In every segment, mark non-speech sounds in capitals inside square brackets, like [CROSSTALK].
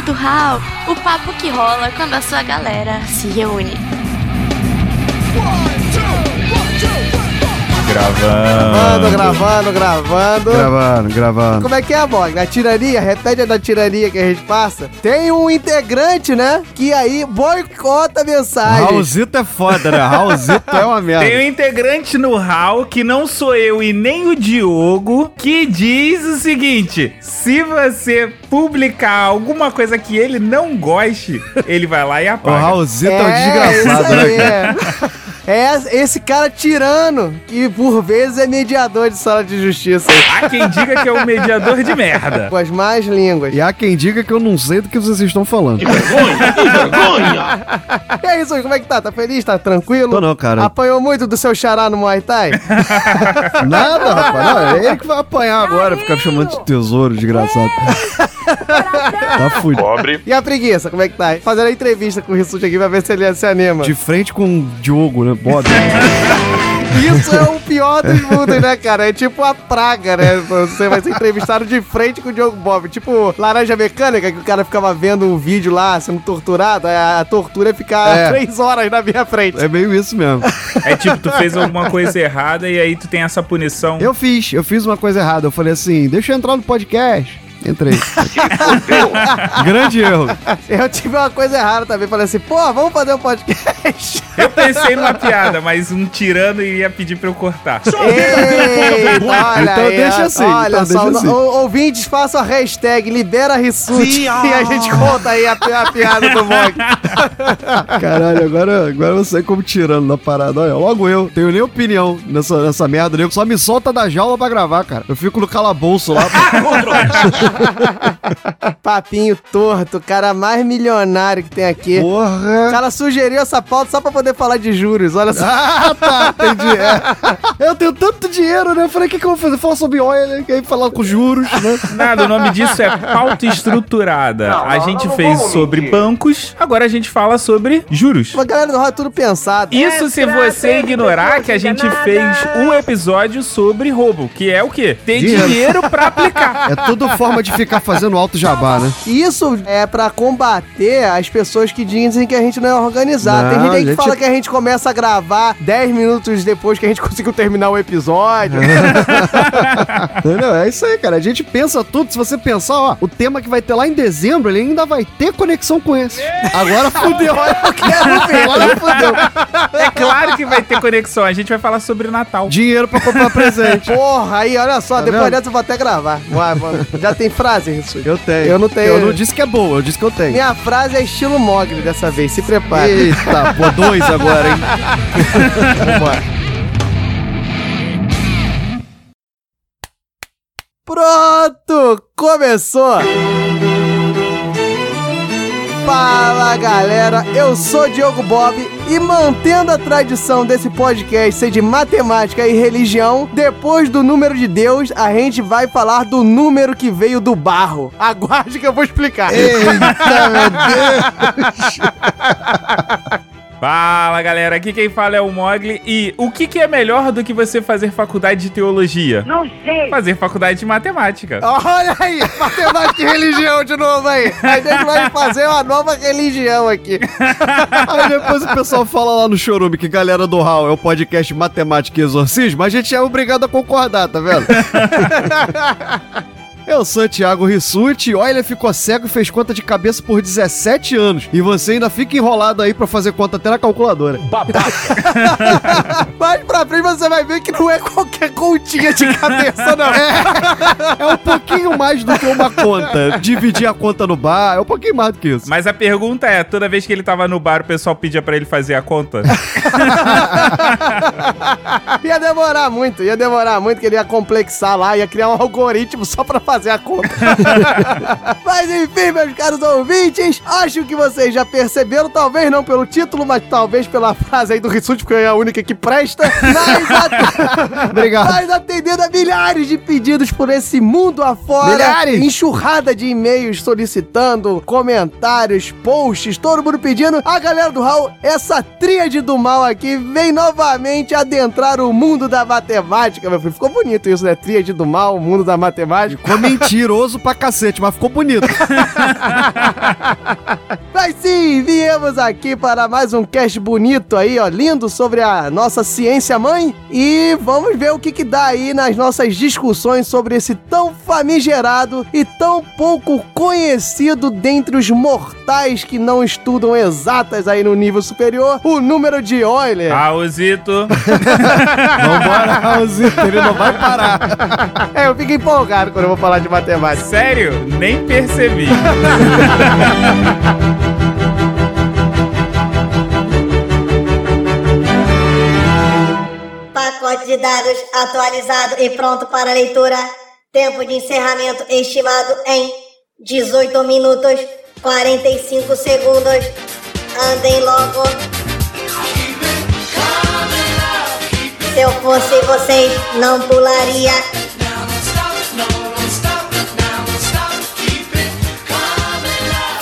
do Hall, o papo que rola quando a sua galera se reúne. Gravando, gravando, gravando. Gravando, gravando. Como é que é, Bog? Na tirania, repete a da tirania que a gente passa. Tem um integrante, né? Que aí boicota a mensagem. Raulzito é foda, né? Raulzito é uma [LAUGHS] merda. Tem um integrante no HAL que não sou eu e nem o Diogo que diz o seguinte: se você publicar alguma coisa que ele não goste, ele vai lá e O apaga. Raulzito é, um isso desgraçado, aí, né? [LAUGHS] é. É esse cara tirano, que por vezes é mediador de sala de justiça. Há quem diga que é um mediador de merda. Com as mais línguas. E há quem diga que eu não sei do que vocês estão falando. E aí, Sui, como é que tá? Tá feliz? Tá tranquilo? Tô não, cara. Apanhou muito do seu xará no Muay Thai? [LAUGHS] Nada, rapaz. Não, é ele que vai apanhar agora, ficar chamando de tesouro, desgraçado. tá fudido. E a preguiça, como é que tá? Fazendo a entrevista com o Rissuti aqui pra ver se ele se anima. De frente com o Diogo, né? Bob. [LAUGHS] Isso é o pior dos mundos, né, cara? É tipo a praga, né? Você vai ser entrevistado de frente com o Diogo Bob. Tipo Laranja Mecânica, que o cara ficava vendo um vídeo lá, sendo torturado. A, a tortura é ficar É. três horas na minha frente. É meio isso mesmo. É tipo, tu fez alguma coisa errada e aí tu tem essa punição. Eu fiz, eu fiz uma coisa errada. Eu falei assim, deixa eu entrar no podcast. Entrei. Grande erro. Eu tive uma coisa errada também. Falei assim, pô, vamos fazer um podcast. Eu pensei numa piada, mas um tirano ia pedir pra eu cortar. Eita, olha Então aí, deixa assim, Olha então só, deixa assim. o- ouvintes, façam a hashtag libera Rissuti e a gente conta aí a, a piada do Mog. Caralho, agora, agora eu sei como tirando da parada. Olha, logo eu. Tenho nem opinião nessa, nessa merda. Nego só me solta da jaula pra gravar, cara. Eu fico no calabouço lá. [LAUGHS] [LAUGHS] [LAUGHS] Papinho torto, o cara mais milionário que tem aqui. O Porra. cara sugeriu essa pauta só pra poder falar de juros, olha só. Ah, tá, entendi. É. [LAUGHS] Eu tenho tanto dinheiro, né? Eu falei, o que, que eu vou fazer? Falar sobre oil, né? Que aí falar com juros, né? Nada, o nome disso é pauta estruturada. a gente fez sobre bancos, agora a gente fala sobre juros. A galera do Rock é tudo pensado. Isso se você ignorar que a gente fez um episódio sobre roubo, que é o quê? Ter Dinheiro. dinheiro pra aplicar. É tudo forma de ficar fazendo alto jabá, né? Isso é pra combater as pessoas que dizem que a gente não é organizado. Tem Não, gente aí que gente- fala que a gente começa a gravar 10 minutos depois que a gente [LAUGHS] conseguiu terminar o episódio. [LAUGHS] Entendeu? É isso aí, cara. A gente pensa tudo. Se você pensar, ó, o tema que vai ter lá em dezembro, ele ainda vai ter conexão com esse. Agora fudeu. Eu quero ver. Agora fudeu. É claro que vai ter conexão. A gente vai falar sobre Natal. Dinheiro pra comprar presente. Porra, aí, olha só, Tá depois vendo? dessa eu vou até gravar. Vai, mano. Já tem frase, isso? Eu tenho. Eu não tenho. Eu não disse que é boa, eu disse que eu tenho. Minha frase é estilo Mogli dessa vez, se prepare. Eita, [LAUGHS] pô, dois agora, hein? Vambora. Pronto! Começou! Fala galera, eu sou Diogo Bob e mantendo a tradição desse podcast ser de matemática e religião, depois do número de Deus, a gente vai falar do número que veio do barro. Aguarde que eu vou explicar. Eita, meu [LAUGHS] Deus. Fala galera, aqui quem fala é o Mogli. E o que, que é melhor do que você fazer faculdade de teologia? Não sei. Fazer faculdade de matemática. Olha aí, matemática e religião de novo aí. A gente vai fazer uma nova religião aqui. [LAUGHS] Aí depois o pessoal fala lá no Chorume que galera do Hall é o podcast Matemática e Exorcismo, a gente é obrigado a concordar, tá vendo? [LAUGHS] Eu sou Thiago Rissuti, olha, ficou cego e fez conta de cabeça por 17 anos. E você ainda fica enrolado aí pra fazer conta até na calculadora. [LAUGHS] Mais pra frente você vai ver que não é qualquer continha de cabeça, não. É um pouquinho mais do que uma conta. Dividir a conta no bar, é um pouquinho mais do que isso. Mas a pergunta é, toda vez que ele tava no bar, o pessoal pedia pra ele fazer a conta? [LAUGHS] Ia demorar muito, ia demorar muito, que ele ia complexar lá, ia criar um algoritmo só pra fazer a conta. [LAUGHS] mas enfim, meus caros ouvintes, acho que vocês já perceberam, talvez não pelo título, mas talvez pela frase aí do Rissuti, porque é a única que presta. Mas, [LAUGHS] Obrigado. mas atendendo a milhares de pedidos por esse mundo afora, Milhares? enxurrada de e-mails solicitando comentários, posts, todo mundo pedindo, a galera do Raul, essa tríade do mal aqui, vem novamente adentrar o mundo da matemática, meu filho. Ficou bonito isso, né? Tríade do mal, o mundo da matemática. Mentiroso pra cacete, mas ficou bonito. [LAUGHS] Mas sim, viemos aqui para mais um cast bonito aí, ó, lindo sobre a nossa ciência mãe. E vamos ver o que que dá aí nas nossas discussões sobre esse tão famigerado e tão pouco conhecido dentre os mortais que não estudam exatas aí no nível superior, o número de Euler. Raulzito. [LAUGHS] Vambora, Raulzito, ele não vai parar. É, eu fico empolgado quando eu vou falar de matemática. Sério? Nem percebi. [LAUGHS] Pacote de dados atualizado e pronto para leitura. Tempo de encerramento estimado em 18 minutos 45 segundos. Andem logo. Se eu fosse vocês, não pularia.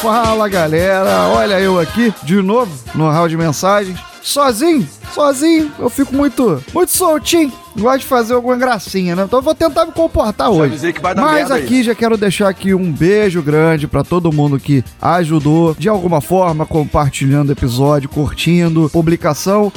Fala galera, olha eu aqui de novo no round de mensagens. Sozinho, sozinho, eu fico muito, muito soltinho. Gosto de fazer alguma gracinha, né? Então eu vou tentar me comportar hoje. vai dar Mas aqui já quero deixar aqui um beijo grande pra todo mundo que ajudou de alguma forma, compartilhando episódio, curtindo, publicação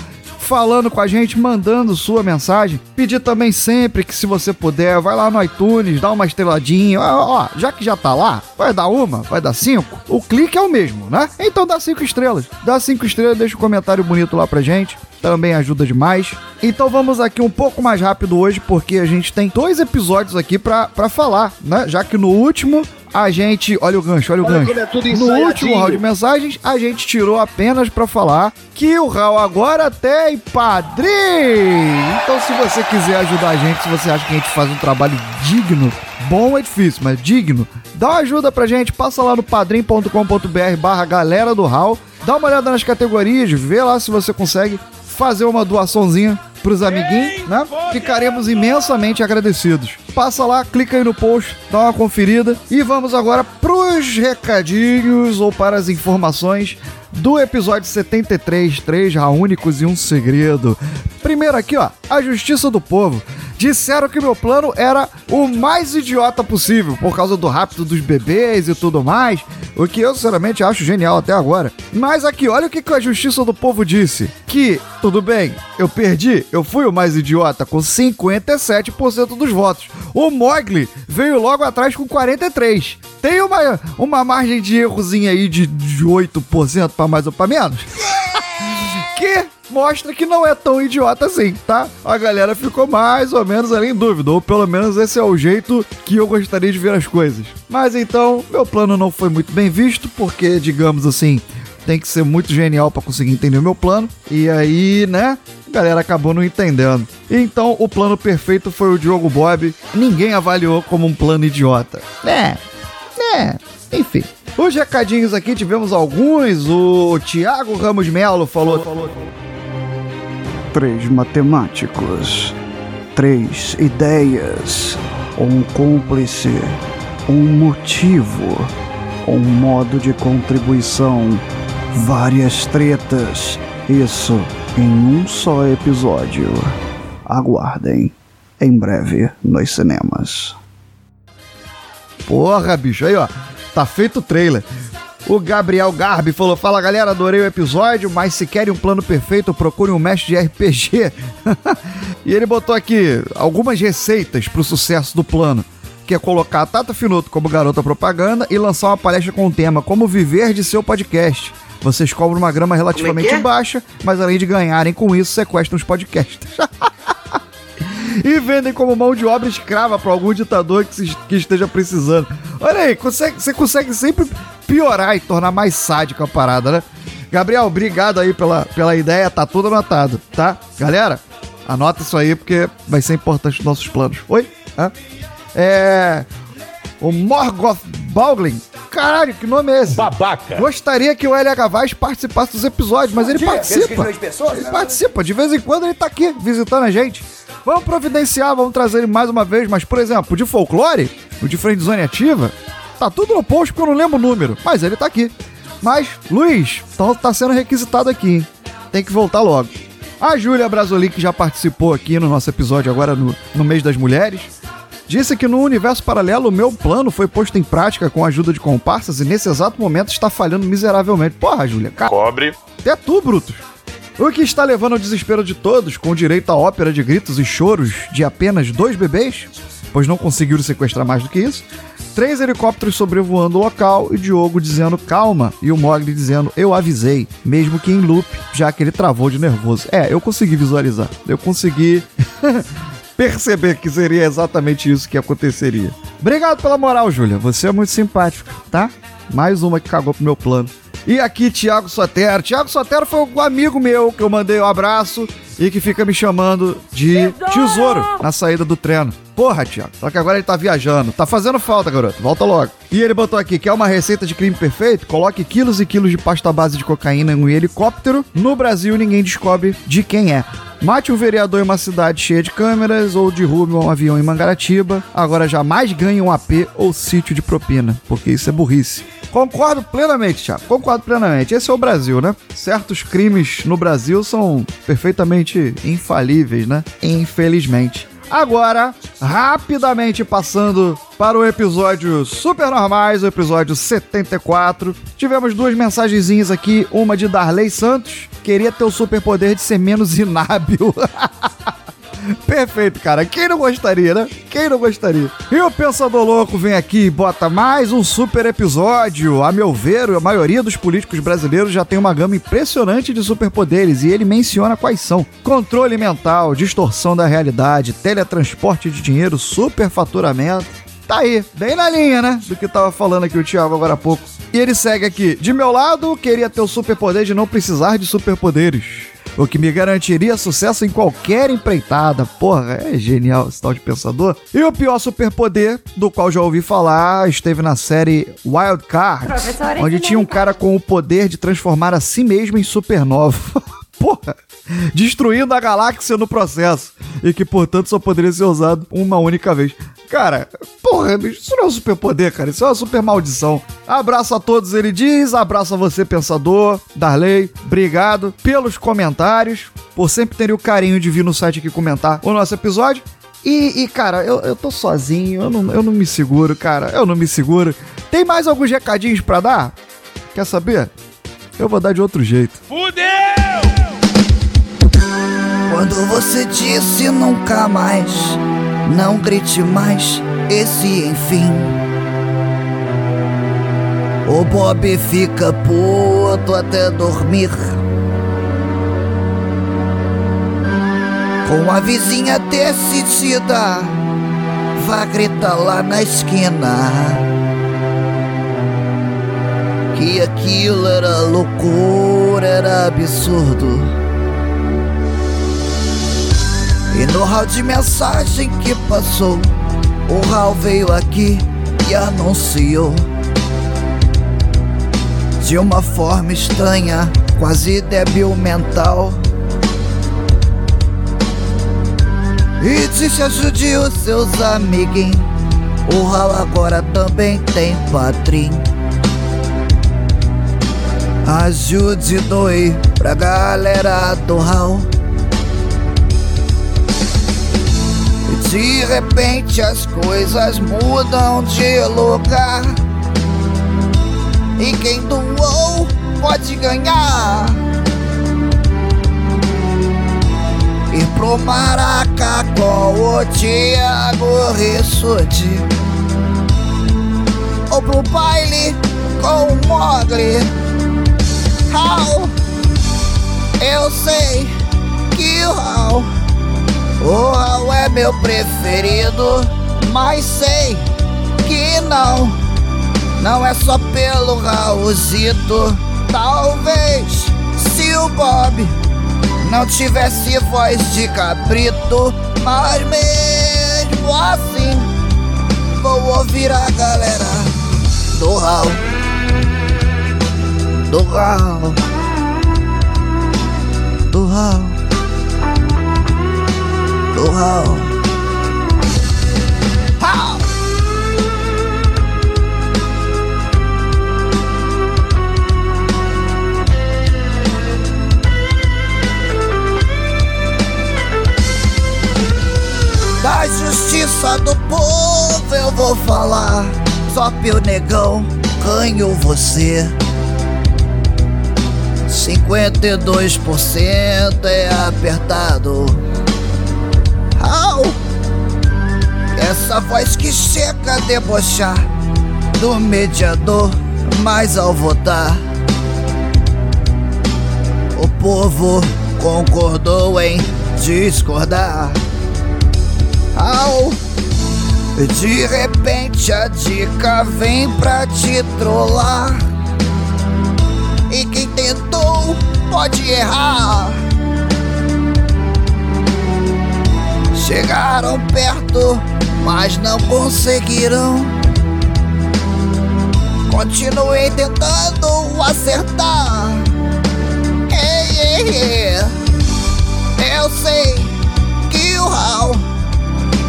falando com a gente, mandando sua mensagem. Pedir também sempre que, se você puder, vai lá no iTunes, dá uma estreladinha. Ó, ó, já que já tá lá, vai dar uma, vai dar cinco. O clique é o mesmo, né? Então dá cinco estrelas. Dá cinco estrelas, deixa um comentário bonito lá pra gente. Também ajuda demais. Então vamos aqui um pouco mais rápido hoje, porque a gente tem dois episódios aqui pra falar, né? Já que no último a gente. Olha o gancho, olha o gancho. como é no último round de mensagens, a gente tirou apenas pra falar que o Raul agora tem padrinho. Então, se você quiser ajudar a gente, se você acha que a gente faz um trabalho digno, bom é difícil, mas digno, dá uma ajuda pra gente, passa lá no padrim.com.br barra galera do Raul, dá uma olhada nas categorias, vê lá se você consegue fazer uma doaçãozinha pros amiguinhos, né? Ficaremos imensamente agradecidos. Passa lá, clica aí no post, dá uma conferida e vamos agora pros recadinhos ou para as informações do episódio 73, três únicos e um segredo. Primeiro aqui, ó, a Justiça do Povo. Disseram que meu plano era o mais idiota possível, por causa do rápido dos bebês e tudo mais, o que eu sinceramente acho genial até agora. Mas aqui, olha o que que a Justiça do Povo disse: que, tudo bem, eu perdi, eu fui o mais idiota com 57% dos votos. O Mogli veio logo atrás com 43%. Tem uma, uma margem de errozinha aí de, de 8% para mais ou para menos? [LAUGHS] que mostra que não é tão idiota assim, tá? A galera ficou mais ou menos ali em dúvida, ou pelo menos esse é o jeito que eu gostaria de ver as coisas. Mas então, meu plano não foi muito bem visto, porque, digamos assim, tem que ser muito genial para conseguir entender o meu plano. E aí, né? A galera acabou não entendendo. Então, o plano perfeito foi o Diogo Bob. Ninguém avaliou como um plano idiota. É, é, enfim. Os recadinhos aqui tivemos alguns. O Thiago Ramos Melo falou. falou Três matemáticos, três ideias, um cúmplice, um motivo, um modo de contribuição, várias tretas. Isso em um só episódio. Aguardem. Em breve nos cinemas. Porra, bicho, aí ó, tá feito o trailer. O Gabriel Garbi falou: Fala galera, adorei o episódio, mas se querem um plano perfeito, procure um mestre de RPG. [LAUGHS] e ele botou aqui algumas receitas pro sucesso do plano. Que é colocar a Tata Finoto como garota propaganda e lançar uma palestra com o tema Como Viver de Seu Podcast. Vocês cobram uma grama relativamente baixa, mas além de ganharem com isso, sequestram os podcasts. [LAUGHS] e vendem como mão de obra escrava para algum ditador que, se- que esteja precisando. Olha aí, consegue- você consegue sempre piorar e tornar mais sádico a parada, né? Gabriel, obrigado aí pela, pela ideia, tá tudo anotado, tá? Galera, anota isso aí porque vai ser importante nos nossos planos. Oi? Hã? É. O Morgoth Bauglin. Caralho, que nome é esse? Babaca. Gostaria que o LH Vaz participasse dos episódios, mas ele participa. Ele participa, de vez em quando ele tá aqui visitando a gente. Vamos providenciar, vamos trazer ele mais uma vez, mas por exemplo, o de folclore, o de friendzone ativa, tá tudo no post porque eu não lembro o número, mas ele tá aqui. Mas, Luiz, então tá sendo requisitado aqui, hein? Tem que voltar logo. A Júlia Brasolin, que já participou aqui no nosso episódio agora no, no mês das mulheres, disse que no universo paralelo o meu plano foi posto em prática com a ajuda de comparsas e nesse exato momento está falhando miseravelmente. Porra, Júlia, cara. Cobre. Até tu, Brutus. O que está levando ao desespero de todos, com direito à ópera de gritos e choros de apenas dois bebês, pois não conseguiram sequestrar mais do que isso, três helicópteros sobrevoando o local e Diogo dizendo calma e o Mogli dizendo eu avisei, mesmo que em loop, já que ele travou de nervoso. É, eu consegui visualizar, eu consegui [LAUGHS] perceber que seria exatamente isso que aconteceria. Obrigado pela moral, Júlia, você é muito simpático, tá? Mais uma que cagou pro meu plano. E aqui, Thiago Sotero. Thiago Sotero foi um amigo meu que eu mandei um abraço e que fica me chamando de tesouro na saída do treino. Porra, Thiago. Só que agora ele tá viajando. Tá fazendo falta, garoto. Volta logo. E ele botou aqui: quer uma receita de crime perfeito? Coloque quilos e quilos de pasta base de cocaína em um helicóptero. No Brasil, ninguém descobre de quem é. Mate um vereador em uma cidade cheia de câmeras ou derrube um avião em Mangaratiba. Agora jamais ganhe um AP ou sítio de propina, porque isso é burrice. Concordo plenamente, Thiago. Concordo plenamente. Esse é o Brasil, né? Certos crimes no Brasil são perfeitamente infalíveis, né? Infelizmente. Agora, rapidamente passando para o episódio Super Normais, o episódio 74. Tivemos duas mensagenzinhas aqui, uma de Darley Santos, queria ter o superpoder de ser menos inábil. [LAUGHS] Perfeito, cara. Quem não gostaria, né? Quem não gostaria? E o Pensador Louco vem aqui e bota mais um super episódio. A meu ver, a maioria dos políticos brasileiros já tem uma gama impressionante de superpoderes e ele menciona quais são: controle mental, distorção da realidade, teletransporte de dinheiro, superfaturamento. Tá aí, bem na linha, né? Do que tava falando aqui o Thiago agora há pouco. E ele segue aqui: de meu lado, queria ter o superpoder de não precisar de superpoderes o que me garantiria sucesso em qualquer empreitada. Porra, é genial esse tal de pensador. E o pior superpoder, do qual já ouvi falar, esteve na série Wild Card, onde tinha um cara com o poder de transformar a si mesmo em supernova. [LAUGHS] Porra! Destruindo a galáxia no processo. E que, portanto, só poderia ser usado uma única vez. Cara, porra, isso não é um superpoder, cara. Isso é uma super maldição. Abraço a todos, ele diz. Abraço a você, pensador. Darley, obrigado pelos comentários. Por sempre terem o carinho de vir no site aqui comentar o nosso episódio. E, e, cara, eu, eu tô sozinho, eu não, eu não me seguro, cara. Eu não me seguro. Tem mais alguns recadinhos para dar? Quer saber? Eu vou dar de outro jeito. Fudeu! Quando você disse nunca mais, não grite mais esse enfim. O Bob fica puto até dormir. Com a vizinha decidida, vá gritar lá na esquina. Que aquilo era loucura, era absurdo. E no hall de mensagem que passou, o Hal veio aqui e anunciou de uma forma estranha, quase débil mental. E disse ajude os seus amiguinhos. O Hal agora também tem padrinho. Ajude doe pra galera do Hal. E de repente as coisas mudam de lugar. E quem doou pode ganhar. Ir pro Maraca com o Thiago Rissuti. Ou pro baile com o Mogli. Hal, eu sei que o Hal, o Hal é meu preferido, mas sei que não, não é só pelo Raulzito. Talvez se o Bob não tivesse voz de cabrito, mas mesmo assim vou ouvir a galera do Hal do Raul, do Raul, Raul. Raul. Da justiça justiça do povo eu vou falar. Só pelo negão ganho você. 52% é apertado. Essa voz que chega a debochar do mediador, mas ao votar, o povo concordou em discordar. Au! De repente a dica vem pra te trollar. E quem tentou pode errar. Chegaram perto, mas não conseguiram. Continuei tentando acertar. Eu sei que o Raul,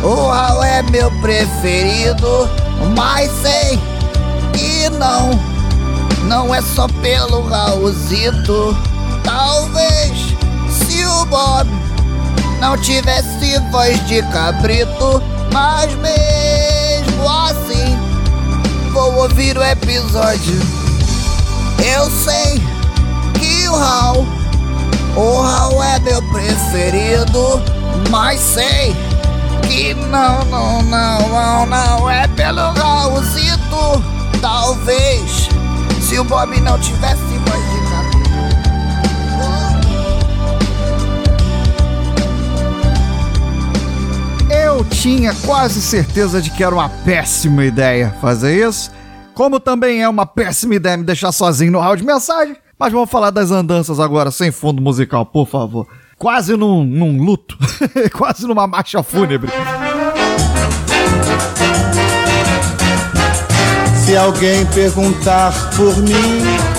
o Raul é meu preferido, mas sei que não, não é só pelo Raulzito. Talvez se o Bob não tivesse voz de cabrito, mas mesmo assim vou ouvir o episódio. Eu sei que o Raul, o Raul é meu preferido, mas sei que não, não, não, não, não é pelo Raulzito. Talvez se o Bob não tivesse voz Eu tinha quase certeza de que era uma péssima ideia fazer isso. Como também é uma péssima ideia me deixar sozinho no áudio de mensagem. Mas vamos falar das andanças agora, sem fundo musical, por favor. Quase num, num luto. [LAUGHS] quase numa marcha fúnebre. Se alguém perguntar por mim,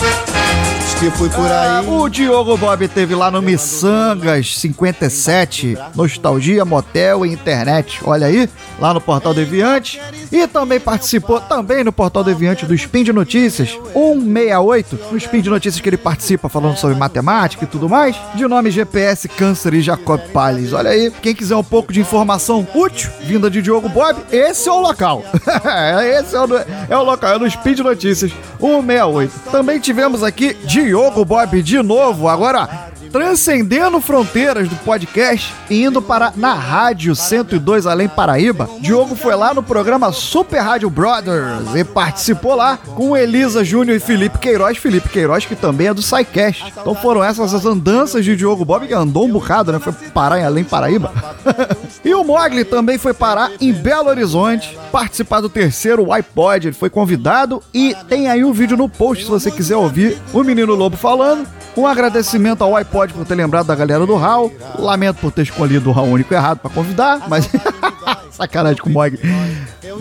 fui por aí. O Diogo Bob teve lá no Missangas 57, Nostalgia, Motel e Internet. Olha aí, lá no Portal Deviante. E também participou, também no Portal Deviante do Spin de Notícias 168, no Spin de Notícias que ele participa falando sobre matemática e tudo mais, de nome GPS Câncer e Jacob Palles. Olha aí, quem quiser um pouco de informação útil, vinda de Diogo Bob, esse é o local. [LAUGHS] esse é o, é o local, é no Spin de Notícias 168. Também tivemos aqui Diogo Bob de novo, agora transcendendo fronteiras do podcast e indo para na Rádio 102 Além Paraíba. Diogo foi lá no programa Super Rádio Brothers e participou lá com Elisa Júnior e Felipe Queiroz. Felipe Queiroz, que também é do SciCast. Então foram essas as andanças de Diogo Bob, que andou um bocado, né? Foi parar em Além Paraíba. [LAUGHS] e o Mogli também foi parar em Belo Horizonte, participar do terceiro iPod. Ele foi convidado e tem aí um vídeo no post se você quiser ouvir o Menino Lobo falando. Um agradecimento ao iPod por ter lembrado da galera do Raul. Lamento por ter escolhido o Raul único errado pra convidar, mas. [LAUGHS] Sacanagem com o Mog.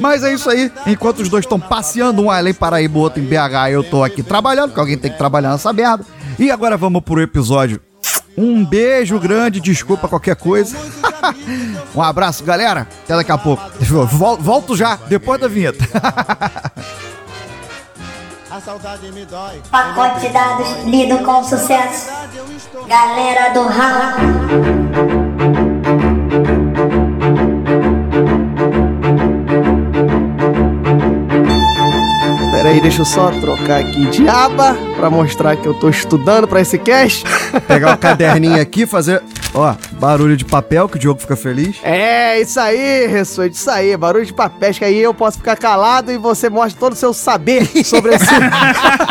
Mas é isso aí. Enquanto os dois estão passeando, um além Paraíba, o outro em BH, eu tô aqui trabalhando, porque alguém tem que trabalhar nessa merda. E agora vamos pro episódio. Um beijo grande, desculpa qualquer coisa. [LAUGHS] um abraço, galera. Até daqui a pouco. Vol- Volto já, depois da vinheta. [LAUGHS] A saudade me dói. Pacote de dados lido com sucesso. Galera do ramo. Pera aí, deixa eu só trocar aqui de aba pra mostrar que eu tô estudando pra esse cast. Pegar o caderninho aqui, fazer, ó, barulho de papel, que o Diogo fica feliz. É, isso aí, Ressoide, isso aí. Barulho de papéis, que aí eu posso ficar calado e você mostra todo o seu saber sobre esse,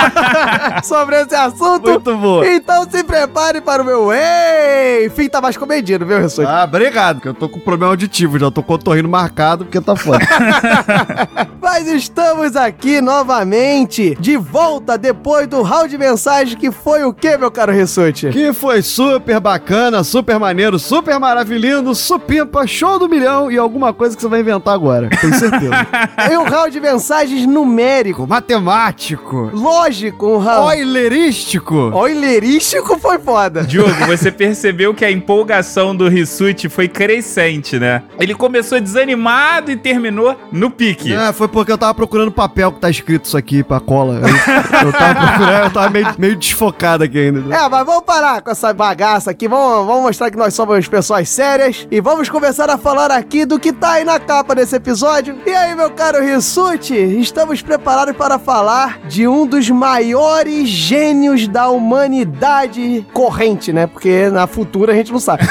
[LAUGHS] sobre esse assunto. Muito bom. Então se prepare para o meu Ei! Enfim, tá mais comedido, viu, Ressoide? Ah, obrigado, que eu tô com problema auditivo, já tô com o torrino marcado porque tá foda. [LAUGHS] Mas estamos aqui novamente, de volta depois do round de mensagem que foi o que, meu caro Ressoite? que foi super bacana, super maneiro, super maravilhoso, supimpa, show do milhão e alguma coisa que você vai inventar agora, tenho certeza. É [LAUGHS] um round de mensagens numérico, Matemático, lógico, um round. oilerístico. Oilerístico foi foda. Diogo, você percebeu que a empolgação do Rissuti foi crescente, né? Ele começou desanimado e terminou no pique. É, foi porque eu tava procurando papel que tá escrito isso aqui pra cola. Eu, eu tava procurando, eu tava meio, meio desfocado aqui ainda. É, mas vamos parar com essa bagaça aqui. Vamos, vamos mostrar que nós somos somos pessoas sérias e vamos começar a falar aqui do que tá aí na capa desse episódio. E aí, meu caro Rissuti, estamos preparados para falar de um dos maiores gênios da humanidade corrente, né? Porque na futura a gente não sabe.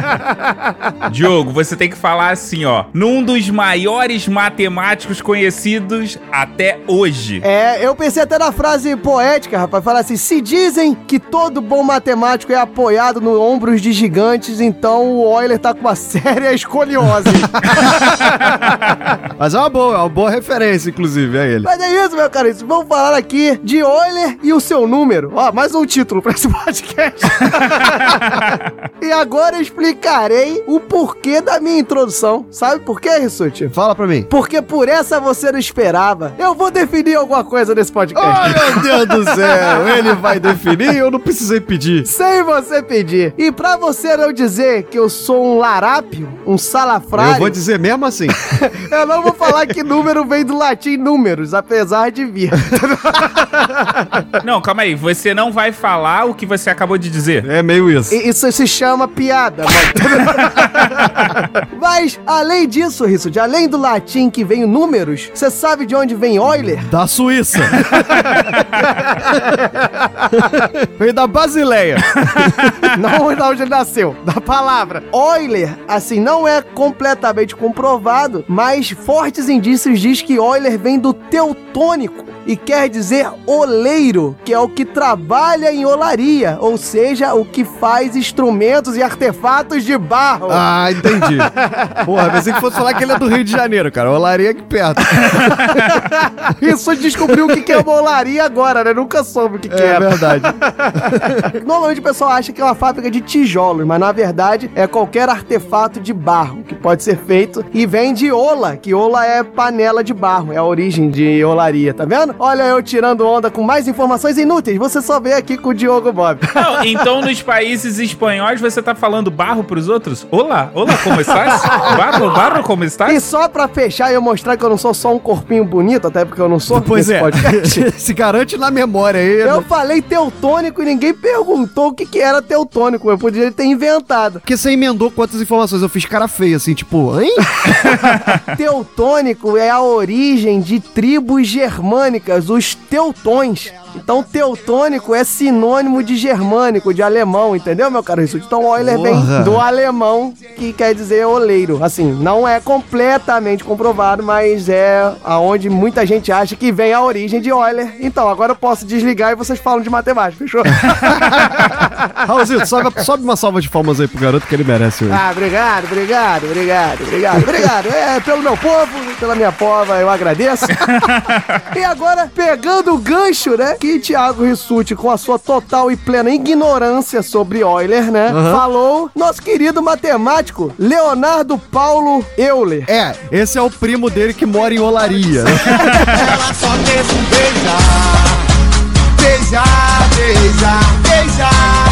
[LAUGHS] Diogo, você tem que falar assim, ó. Num dos maiores matemáticos conhecidos até hoje. É, eu pensei até na frase poética, rapaz, falar assim: se dizem que todo bom matemático é apoiado no ombros de gigantes, então o Euler tá com uma [LAUGHS] séria escoliose. Mas é uma boa, é uma boa referência, inclusive, a ele. Mas é isso, meu caro, isso. vamos falar aqui de Euler e o seu número. Ó, mais um título pra esse [LAUGHS] podcast. e agora eu explicarei o porquê da minha introdução. Sabe por quê, Rissuti? Fala pra mim. Porque por essa você não esperava. Eu vou definir alguma coisa nesse podcast. Oh, meu Deus do céu! Ele vai definir e eu não precisei pedir. Sem você pedir. E pra você não dizer que eu sou um larápio, um salafrário... Eu vou dizer mesmo assim. [LAUGHS] eu não vou falar que número vem do latim números, apesar de vir. [LAUGHS] Não, calma aí. Você não vai falar o que você acabou de dizer. É meio isso. I- Isso se chama piada. [LAUGHS] Mas, além disso, Rissuti, além do latim que vem o números, você sabe de onde vem Euler? Da Suíça. Veio da Basileia. Não da onde ele nasceu, da palavra. Euler, assim, não é completamente comprovado, mas fortes indícios diz que Euler vem do teutônico e quer dizer oleiro, que é o que trabalha em olaria, ou seja, o que faz instrumentos e artefatos de barro. Ah, entendi. [LAUGHS] Porra, pensei que fosse falar que ele é do Rio de Janeiro, cara. Olaria aqui perto. [LAUGHS] Isso descobriu o que que é uma olaria agora, né? Nunca soube o que, que É era. verdade. [LAUGHS] Normalmente o pessoal acha que é uma fábrica de tijolos, mas na verdade é qualquer artefato de barro que pode ser feito e vem de ola, que ola é panela de barro, é a origem de olaria, tá vendo? Olha eu tirando onda com mais informações inúteis, você só vê aqui com o Diogo Bob. [LAUGHS] Não, então nos países espanhóis você tá falando barro pros outros? Olá, olá, como estás? Barro, barro, como E estás? só pra fechar e eu mostrar que eu não sou só um corpinho bonito, até porque eu não sou Pois é. podcast. [LAUGHS] Se garante na memória aí. Eu falei teutônico e ninguém perguntou o que, que era teutônico. Eu podia ter inventado. Porque você emendou quantas informações? Eu fiz cara feia, assim, tipo, hein? [LAUGHS] Teutônico é a origem de tribos germânicas, os teutões. Então, teutônico é sinônimo de germânico, de alemão, entendeu, meu caro Rissuti? Então, Euler vem do alemão, que quer dizer oleiro. Assim, não é completamente comprovado, mas é aonde muita gente acha que vem a origem de Euler. Então, agora eu posso desligar e vocês falam de matemática, fechou? [LAUGHS] Raulzito, sobe, sobe uma salva de palmas aí pro garoto que ele merece hoje. Ah, obrigado, obrigado, obrigado, obrigado, obrigado. É, pelo meu povo, pela minha pova, eu agradeço. [LAUGHS] e agora, pegando o gancho, né? Que Thiago Rissuti, com a sua total e plena ignorância sobre Euler, né? Falou nosso querido matemático Leonardo Paulo Euler. É, esse é o primo dele que mora em Olaria. [LAUGHS] Ela só quer um beijar, beijar, beijar, beijar.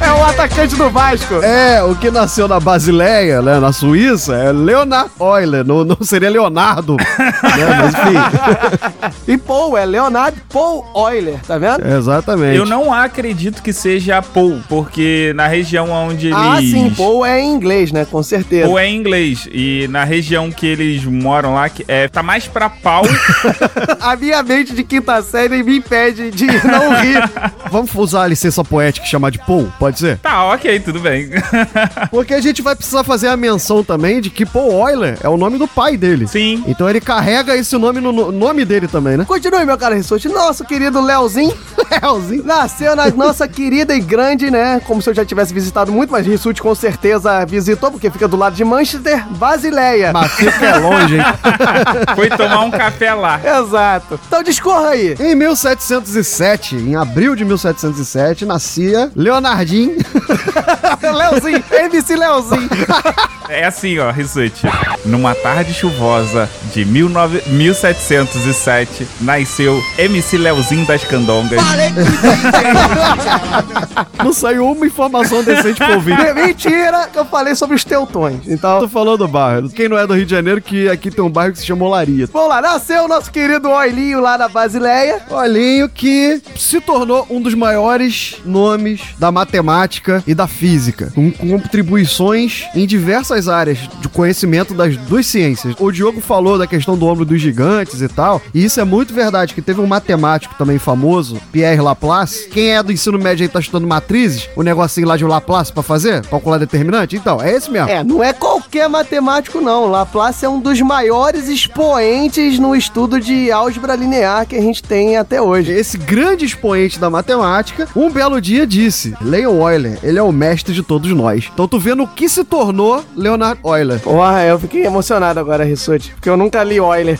É o atacante do Vasco. É, o que nasceu na Basileia, né, na Suíça, é Leonard Euler, não, não seria Leonardo, [LAUGHS] né, mas enfim, [LAUGHS] E Paul é Leonardo Paul Euler, tá vendo? exatamente. Eu não acredito que seja Paul, porque na região onde eles. Ah, sim, Paul é em inglês, né? Com certeza. Ou é em inglês. E na região que eles moram lá, que é, tá mais pra pau. [LAUGHS] A minha mente de quinta série me impede de não rir. Vamos usar a licença poética e chamar de Paul, pode ser? tá, ok, tudo bem. [LAUGHS] Porque a gente vai precisar fazer a menção também de que Paul Euler é o nome do pai dele. Sim. Então ele carrega esse nome no no nome dele também, né? Continue, meu cara Rissuti. Nosso querido Leozinho [LAUGHS] Leozinho. nasceu na nossa querida e grande, né? Como se eu já tivesse visitado muito, mas Rissuti com certeza visitou, porque fica do lado de Manchester, Basileia. Mas fica é longe, hein? [LAUGHS] Foi tomar um café lá. Exato. Então discorra aí. Em 1707, em abril de 1707, nascia Leonardinho. Leozinho, [LAUGHS] MC Leozinho. É assim, ó, Rissuti. numa tarde chuvosa de 19 1707, nasceu MC Leozinho das Candongas. Não saiu uma informação decente pro ouvinte. [LAUGHS] Mentira que eu falei sobre os teutões. Então, Tô falando do bairro. Quem não é do Rio de Janeiro, que aqui tem um bairro que se chama Olaria. vamos lá. Nasceu o nosso querido Oilinho lá na Basileia. Olhinho que se tornou um dos maiores nomes da matemática e da física, com contribuições em diversas áreas de conhecimento das duas ciências. O Diogo falou da questão do ombro dos gigantes e tal, e isso é muito verdade, que teve um matemático também famoso, Pierre Laplace. Quem é do ensino médio aí tá estudando matrizes, o negocinho lá de Laplace pra fazer, calcular determinante? Então, é esse mesmo. É, não é qualquer matemático, não. Laplace é um dos maiores expoentes no estudo de álgebra linear que a gente tem até hoje. Esse grande expoente da matemática, um belo dia disse: Leon Euler, ele é o mestre de todos nós. Então tu vê no que se tornou Leonard Euler. Porra, eu fiquei emocionado agora, Rissuti, porque eu nunca li Euler.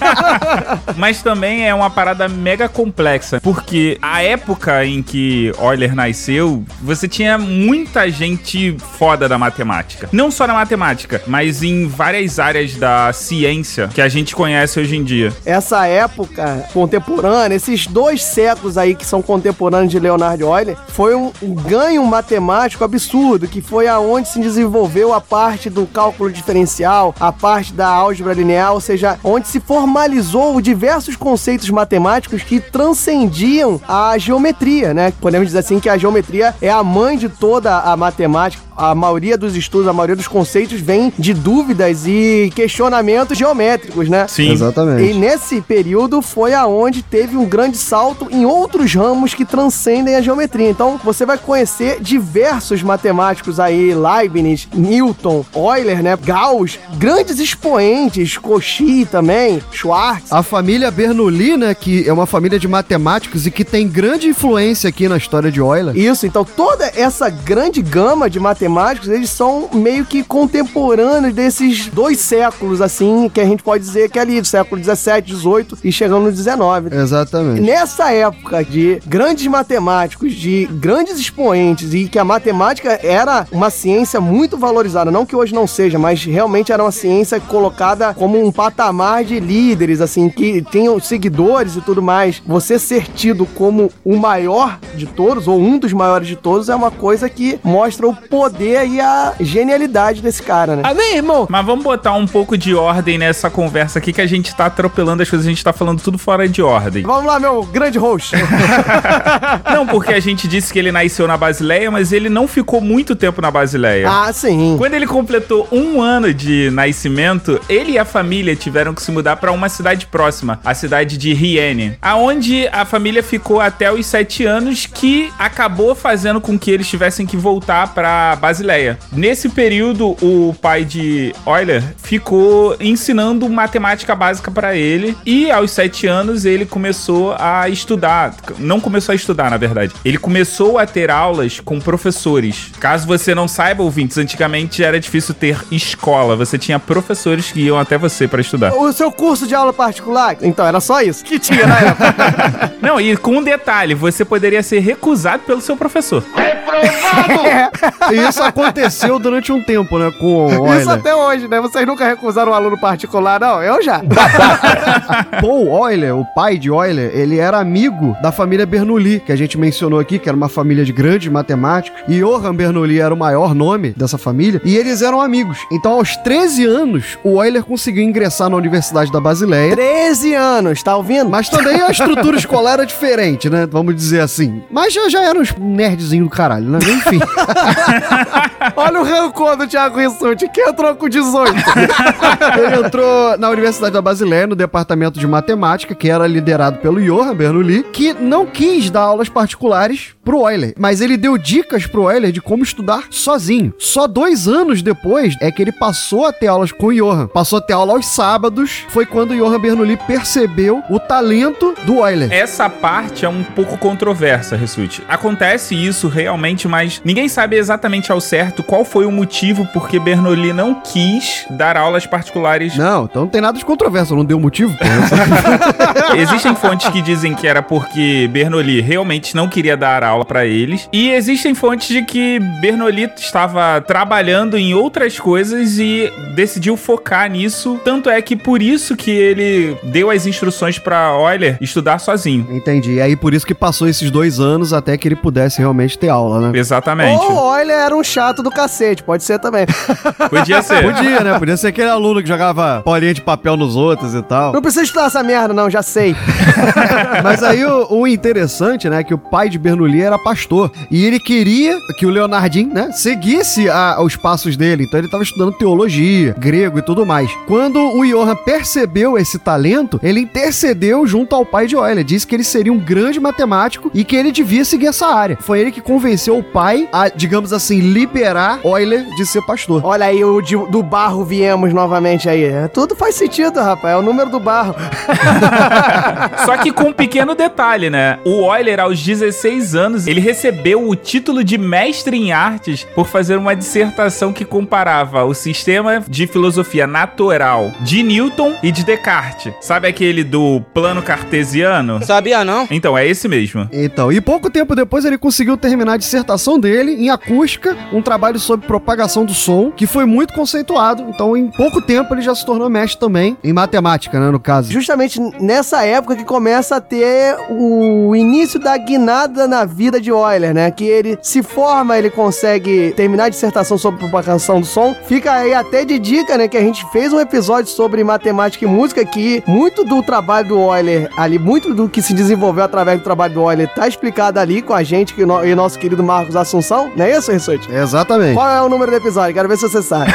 [LAUGHS] Mas também é uma parada mega complexa, porque a época em que Euler nasceu, você tinha muita gente foda da matemática. Não só na matemática, mas em várias áreas da ciência que a gente conhece hoje em dia. Essa época contemporânea, esses dois séculos aí que são contemporâneos de Leonardo Euler, foi um um ganho matemático absurdo, que foi aonde se desenvolveu a parte do cálculo diferencial, a parte da álgebra linear, ou seja, onde se formalizou diversos conceitos matemáticos que transcendiam a geometria, né? Podemos dizer assim que a geometria é a mãe de toda a matemática. A maioria dos estudos, a maioria dos conceitos vem de dúvidas e questionamentos geométricos, né? Sim. Exatamente. E nesse período foi aonde teve um grande salto em outros ramos que transcendem a geometria. Então você vai conhecer diversos matemáticos aí, Leibniz, Newton, Euler, né, Gauss, grandes expoentes, Cauchy também, Schwartz. A família Bernoulli, né, que é uma família de matemáticos e que tem grande influência aqui na história de Euler. Isso, então toda essa grande gama de matemáticos, eles são meio que contemporâneos desses dois séculos, assim, que a gente pode dizer que é ali, do século 17, 18 e chegando no 19. Exatamente. Nessa época de grandes matemáticos, de grandes expoentes e que a matemática era uma ciência muito valorizada, não que hoje não seja, mas realmente era uma ciência colocada como um patamar de líderes, assim, que tinham seguidores e tudo mais. Você ser tido como o maior de todos, ou um dos maiores de todos, é uma coisa que mostra o poder e a genialidade desse cara, né? Amém, irmão? Mas vamos botar um pouco de ordem nessa conversa aqui, que a gente tá atropelando as coisas, a gente tá falando tudo fora de ordem. Vamos lá, meu grande host. [LAUGHS] Não, porque a gente disse que ele nasceu na Basileia, mas ele não ficou muito tempo na Basileia. ah, sim. Quando ele completou um ano de nascimento, ele e a família tiveram que se mudar para uma cidade próxima, a cidade de Riene, aonde a família ficou até os sete anos, que acabou fazendo com que eles tivessem que voltar para Basileia. Nesse período, o pai de Euler ficou ensinando matemática básica para ele e aos sete anos ele começou a estudar. Não começou a estudar, na verdade. Ele começou a ter aulas com professores. Caso você não saiba, ouvintes, antigamente era difícil ter escola. Você tinha professores que iam até você para estudar. O seu curso de aula particular? Então, era só isso que tinha na época. [LAUGHS] Não, e com um detalhe, você poderia ser recusado pelo seu professor. E [LAUGHS] isso aconteceu durante um tempo, né, com o Euler. Isso até hoje, né? Vocês nunca recusaram um aluno particular, não? Eu já. [LAUGHS] Paul Euler, o pai de Euler, ele era amigo da família Bernoulli, que a gente mencionou aqui, que era uma família de grandes matemáticos. E Johann Bernoulli era o maior nome dessa família. E eles eram amigos. Então, aos 13 anos, o Euler conseguiu ingressar na Universidade da Basileia. 13 anos, tá ouvindo? Mas também a estrutura escolar era diferente, né? Vamos dizer assim. Mas já, já eram uns nerdzinho do caralho, né? Enfim. [LAUGHS] [LAUGHS] Olha o rancor do Thiago Rissuti, que entrou com 18. [LAUGHS] Ele entrou na Universidade da Basileia, no departamento de matemática, que era liderado pelo Johann Bernoulli, que não quis dar aulas particulares pro Euler, mas ele deu dicas pro Euler de como estudar sozinho. Só dois anos depois é que ele passou a ter aulas com o Johann. Passou a ter aula aos sábados, foi quando o Johann Bernoulli percebeu o talento do Euler. Essa parte é um pouco controversa, Ressuti. Acontece isso realmente mas ninguém sabe exatamente ao certo qual foi o motivo porque Bernoulli não quis dar aulas particulares. Não, então não tem nada de controverso, não deu motivo. [LAUGHS] Existem fontes que dizem que era porque Bernoulli realmente não queria dar aula pra eles, e existem fontes de que Bernoulli estava trabalhando em outras coisas e decidiu focar nisso. Tanto é que por isso que ele deu as instruções pra Euler estudar sozinho. Entendi. E aí por isso que passou esses dois anos até que ele pudesse realmente ter aula, né? Exatamente. Ou olha, era um chato do cacete, pode ser também. [LAUGHS] Podia ser. Podia, né? Podia ser aquele aluno que jogava bolinha de papel nos outros e tal. Não precisa estudar essa merda, não, já sei. [LAUGHS] Mas aí o, o interessante, né, que o pai de Bernoulli era pastor. E ele queria que o Leonardinho, né, seguisse a- os passos dele. Então ele estava estudando teologia, grego e tudo mais. Quando o Johann percebeu esse talento, ele intercedeu junto ao pai de Euler. Disse que ele seria um grande matemático e que ele devia seguir essa área. Foi ele que convenceu o pai a, digamos assim, liberar Euler de ser pastor. Olha aí, o de- do barro viemos novamente aí. É, Tudo faz sentido, rapaz. É o número do barro. [LAUGHS] Só que com um pequeno detalhe, né? O Euler, aos 16 anos, ele recebeu o título de mestre em artes por fazer uma dissertação que comparava o sistema de filosofia natural de Newton e de Descartes. Sabe aquele do plano cartesiano? Sabia não? Então, é esse mesmo. Então, e pouco tempo depois ele conseguiu terminar a dissertação dele em acústica, um trabalho sobre propagação do som, que foi muito conceituado. Então, em pouco tempo ele já se tornou mestre também em matemática, né, no caso. Justamente nessa época que começa a ter o início da guinada na vida de Euler, né? Que ele se forma, ele consegue terminar a dissertação sobre propagação do som. Fica aí até de dica, né? Que a gente fez um episódio sobre matemática e música que muito do trabalho do Euler ali, muito do que se desenvolveu através do trabalho do Euler tá explicado ali com a gente que no- e nosso querido Marcos Assunção. Não é isso, Rissuti? Exatamente. Qual é o número do episódio? Quero ver se você sabe.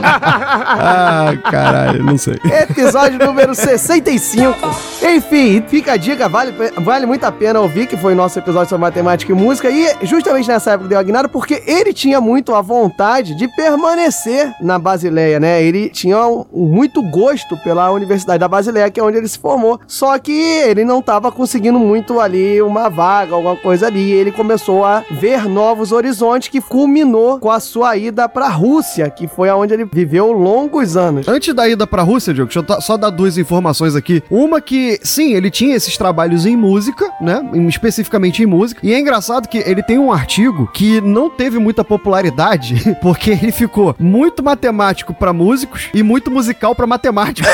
ah, [LAUGHS] caralho, não sei. Episódio número 65. Enfim, fica a dica, vale, vale muito a pena ouvir, que foi o nosso episódio sobre matemática e música. E justamente nessa época deu a guinada, porque ele tinha muito a vontade de permanecer na Basileia, né? Ele tinha um- muito gosto pela Universidade da Basileia, que é onde ele se formou. Só que ele não estava conseguindo muito ali uma vaga, alguma coisa ali. E ele começou a ver novos horizontes, que culminou com a sua ida para a Rússia, que foi aonde ele viveu longos anos. Antes da ida pra Rússia, Diogo, deixa eu só dar duas informações aqui. Uma que, sim, ele tinha esses trabalhos em música, né? Especificamente em música. E é engraçado que ele tem um artigo que não teve muita popularidade, [LAUGHS] porque ele ficou muito matemático pra músicos e muito musical pra matemáticos.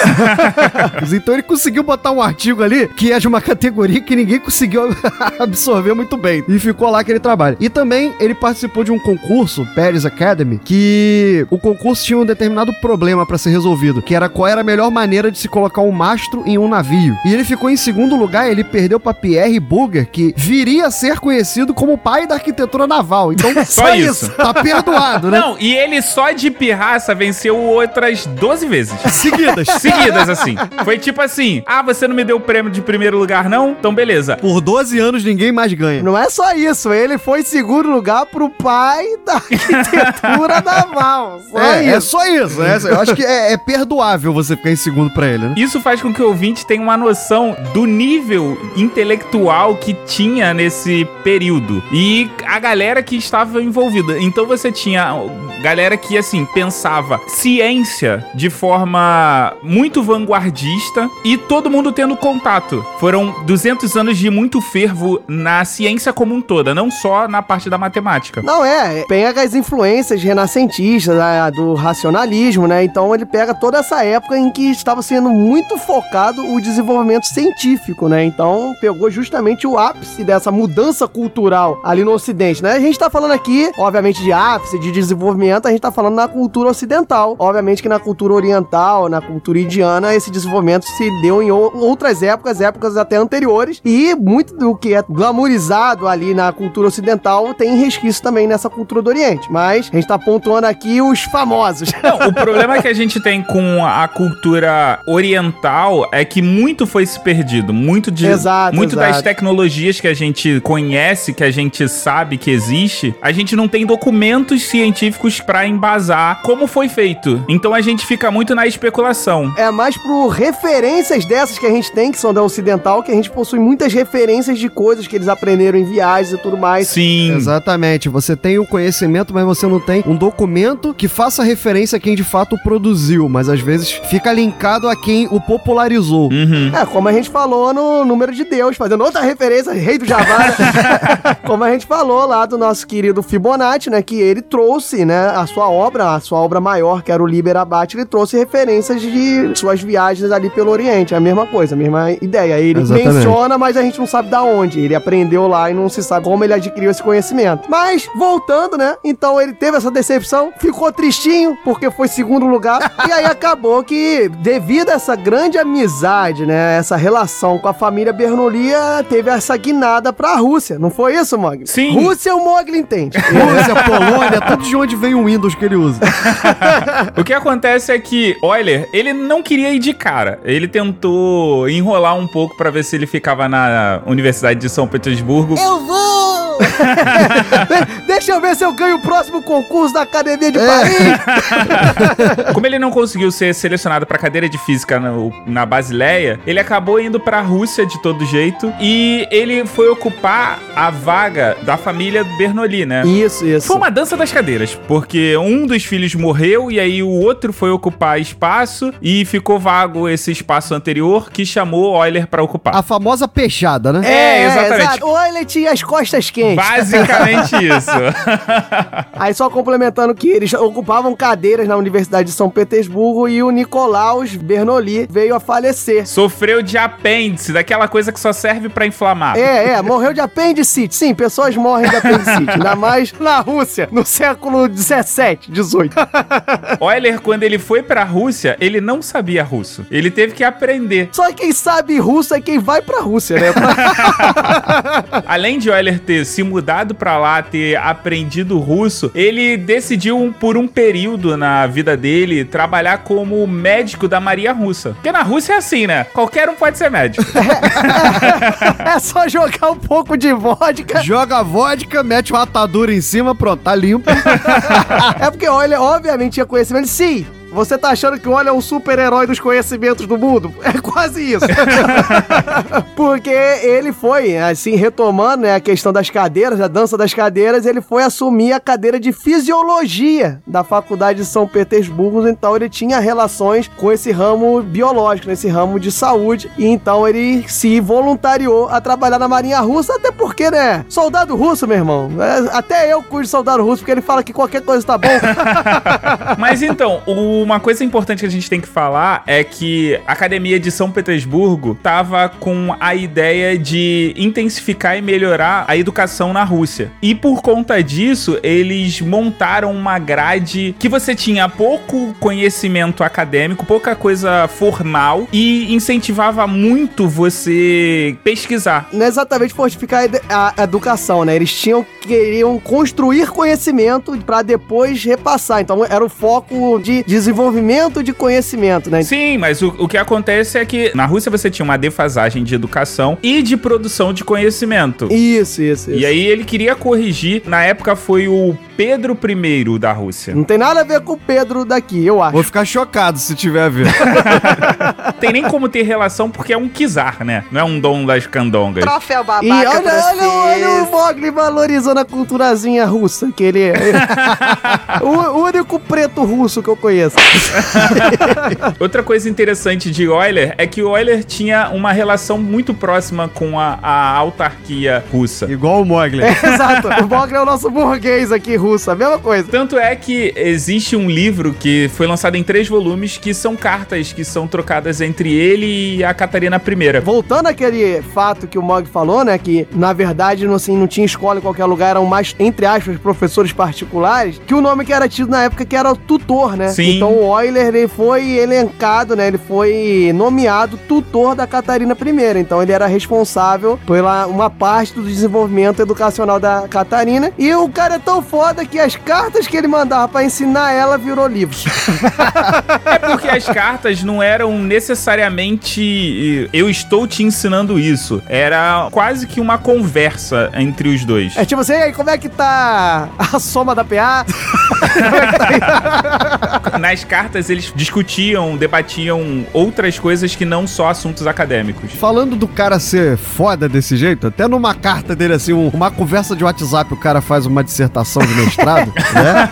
[LAUGHS] então ele conseguiu botar um artigo ali que é de uma categoria que ninguém conseguiu [LAUGHS] absorver muito bem. E ficou lá aquele trabalho. E também ele participou de um concurso, Paris Academy, que o concurso tinha um determinado problema pra ser resolvido, que era qual era a melhor maneira de se colocar um mastro em um navio. E ele ficou em segundo lugar, ele perdeu pra Pierre Burger, que viria a ser conhecido como o pai da arquitetura naval. Então, [LAUGHS] Só isso. Tá perdoado, né? Não, e ele só de pirraça venceu outras 12 vezes. Seguidas. [LAUGHS] Seguidas, assim. Foi tipo assim: ah, você não me deu o prêmio de primeiro lugar, não? Então, beleza. Por 12 anos ninguém mais ganha. Não é só isso, ele foi em segundo lugar pro pai da [LAUGHS] arquitetura naval. Só é, é isso. só isso. né? Eu acho que é, é perdoável você ficar em segundo pra ele, né? Isso faz com que o ouvinte tenha uma noção do nível intelectual que tinha nesse período. E a galera que estava envolvida. Então você tinha galera que, assim, pensava ciência de forma muito vanguardista e todo mundo tendo contato. Foram 200 anos de muito fervo na ciência como um toda, não só na parte da matemática. Não, é, pega as influências renascentistas, do racionalismo, né? Então ele pega toda essa época em que estava sendo muito focado o desenvolvimento científico, né? Então pegou justamente o ápice dessa mudança cultural ali no Ocidente, né? A gente tá falando aqui, obviamente, de ápice, de desenvolvimento, a gente tá falando na cultura ocidental. Obviamente que na cultura oriental, na cultura indiana, esse desenvolvimento se deu em ou- outras épocas, épocas até anteriores, e muito do que é glamourizado ali na cultura ocidental tem resquício também nessa cultura do Oriente. Mas a gente tá pontuando aqui os famosos. [LAUGHS] Não, o problema que a gente tem com a cultura oriental é que muito foi se perdido. Muito de. Exato, muito exato. das tecnologias que a gente conhece, que a gente sabe que existe, a gente não tem documentos científicos pra embasar como foi feito. Então a gente fica muito na especulação. É mais por referências dessas que a gente tem, que são da ocidental, que a gente possui muitas referências de coisas que eles aprenderam em viagens e tudo tudo mais. Sim. Exatamente. Você tem o conhecimento, mas você não tem um documento que faça referência a quem de fato o produziu, mas às vezes fica linkado a quem o popularizou. Uhum. É, como a gente falou no número de Deus, fazendo outra referência, rei do Jabá, né? [LAUGHS] como a gente falou lá do nosso querido Fibonacci, né? Que ele trouxe, né, a sua obra, a sua obra maior, que era o Liber Abate, ele trouxe referências de suas viagens ali pelo Oriente. É a mesma coisa, a mesma ideia. Ele Exatamente. menciona, mas a gente não sabe da onde. Ele aprendeu lá e não se sabe como ele adquiriu esse conhecimento. Mas, voltando, né? Então ele teve essa decepção, ficou tristinho, porque foi segundo lugar. e aí acabou que, devido a essa grande amizade, né? Essa relação com a família Bernoulli, teve essa guinada pra Rússia. Não foi isso, Mogli? Sim. Rússia o Mogli entende. [LAUGHS] Rússia, Polônia, tudo de onde vem o Windows que ele usa. [LAUGHS] O que acontece é que Euler, ele não queria ir de cara. Ele tentou enrolar um pouco pra ver se ele ficava na Universidade de São Petersburgo. Eu vou! [LAUGHS] Deixa eu ver se eu ganho o próximo concurso da Academia de É. Paris. [LAUGHS] Como ele não conseguiu ser selecionado pra cadeira de física na, na Basileia, ele acabou indo pra Rússia de todo jeito e ele foi ocupar a vaga da família Bernoulli, né? Isso, isso. Foi uma dança das cadeiras, porque um dos filhos morreu e aí o outro foi ocupar espaço e ficou vago esse espaço anterior que chamou Euler pra ocupar. A famosa peixada, né? É, exatamente. Ou ele tinha as costas quentes. Basicamente [LAUGHS] isso. Aí só complementando que eles ocupavam cadeiras na Universidade de São Petersburgo e o Nicolaus Bernoulli veio a falecer. Sofreu de apêndice, daquela coisa que só serve pra inflamar. É, é, morreu de apendicite. Sim, pessoas morrem de apendicite. Ainda mais na Rússia, no século 17, 18. [LAUGHS] Euler, quando ele foi pra Rússia, ele não sabia russo. Ele teve que aprender. Só quem sabe russo é quem vai pra Rússia, né? [LAUGHS] Além de Euler ter se mudado pra lá, ter aprendido russo, ele decidiu um- por um período na vida dele trabalhar como médico da Maria Russa. Porque na Rússia é assim, né? Qualquer um pode ser médico. [LAUGHS] É só jogar um pouco de vodka. Joga vodka, mete uma atadura em cima, pronto, tá limpo. [LAUGHS] É porque olha, obviamente tinha conhecimento. Sim, você tá achando que o Olha é um super-herói dos conhecimentos do mundo? [LAUGHS] É quase isso. [LAUGHS] porque ele foi, assim, retomando né, a questão das cadeiras, a dança das cadeiras, ele foi assumir a cadeira de fisiologia da Faculdade de São Petersburgo. Então ele tinha relações com esse ramo biológico, nesse ramo de saúde. E então ele se voluntariou a trabalhar na Marinha Russa, até porque, né? Soldado russo, meu irmão. é, até eu cuido de soldado russo, porque ele fala que qualquer coisa tá bom. [LAUGHS] Mas então, uma coisa importante que a gente tem que falar é que a Academia de São Petersburgo tava com a ideia de intensificar e melhorar a educação na Rússia. E por conta disso, eles montaram uma grade que você tinha pouco conhecimento acadêmico, pouca coisa formal e incentivava muito você pesquisar. não é exatamente fortificar a ed- a, a educação, né? Eles tinham queriam construir conhecimento pra depois repassar. Então era o foco de desenvolvimento de conhecimento, né? Sim, mas o, o que acontece é que na Rússia você tinha uma defasagem de educação e de produção de conhecimento. Isso, isso, isso. E aí ele queria corrigir. Na época foi o Pedro I da Rússia. Não tem nada a ver com o Pedro daqui, eu acho. Vou ficar chocado se tiver a ver. [LAUGHS] Tem nem como ter relação porque é um czar, né? Não é um dom das candongas. Troféu E babaca olha, pra olha, olha o. Mogli valorizando a culturazinha russa, que ele é. [LAUGHS] o único preto russo que eu conheço. [LAUGHS] Outra coisa interessante de Euler é que o Euler tinha uma relação muito próxima com a, a autarquia russa. Igual o Mogli. Exato. O Mogli é o nosso burguês aqui russo, a mesma coisa. Tanto é que existe um livro que foi lançado em três volumes que são cartas que são trocadas entre ele e a Catarina I. Voltando àquele fato que o Mog falou, né? Que na verdade não, assim, não tinha escola em qualquer lugar, eram mais, entre aspas, professores particulares, que o nome que era tido na época que era o tutor, né? Sim. Então o Euler ele foi elencado, né? Ele foi nomeado tutor da Catarina I. Então ele era responsável pela uma parte do desenvolvimento educacional da Catarina. E o cara é tão foda que as cartas que ele mandava pra ensinar ela virou livros. [LAUGHS] É porque as cartas não eram necessariamente eu estou te ensinando isso. Era quase que uma conversa entre os dois. É tipo assim, "E aí, como é que tá a soma da PA? [LAUGHS] Na nas cartas eles discutiam, debatiam outras coisas que não só assuntos acadêmicos. Falando do cara ser foda desse jeito, até numa carta dele, assim, um- uma conversa de WhatsApp, o cara faz uma dissertação de mestrado, [LAUGHS] né?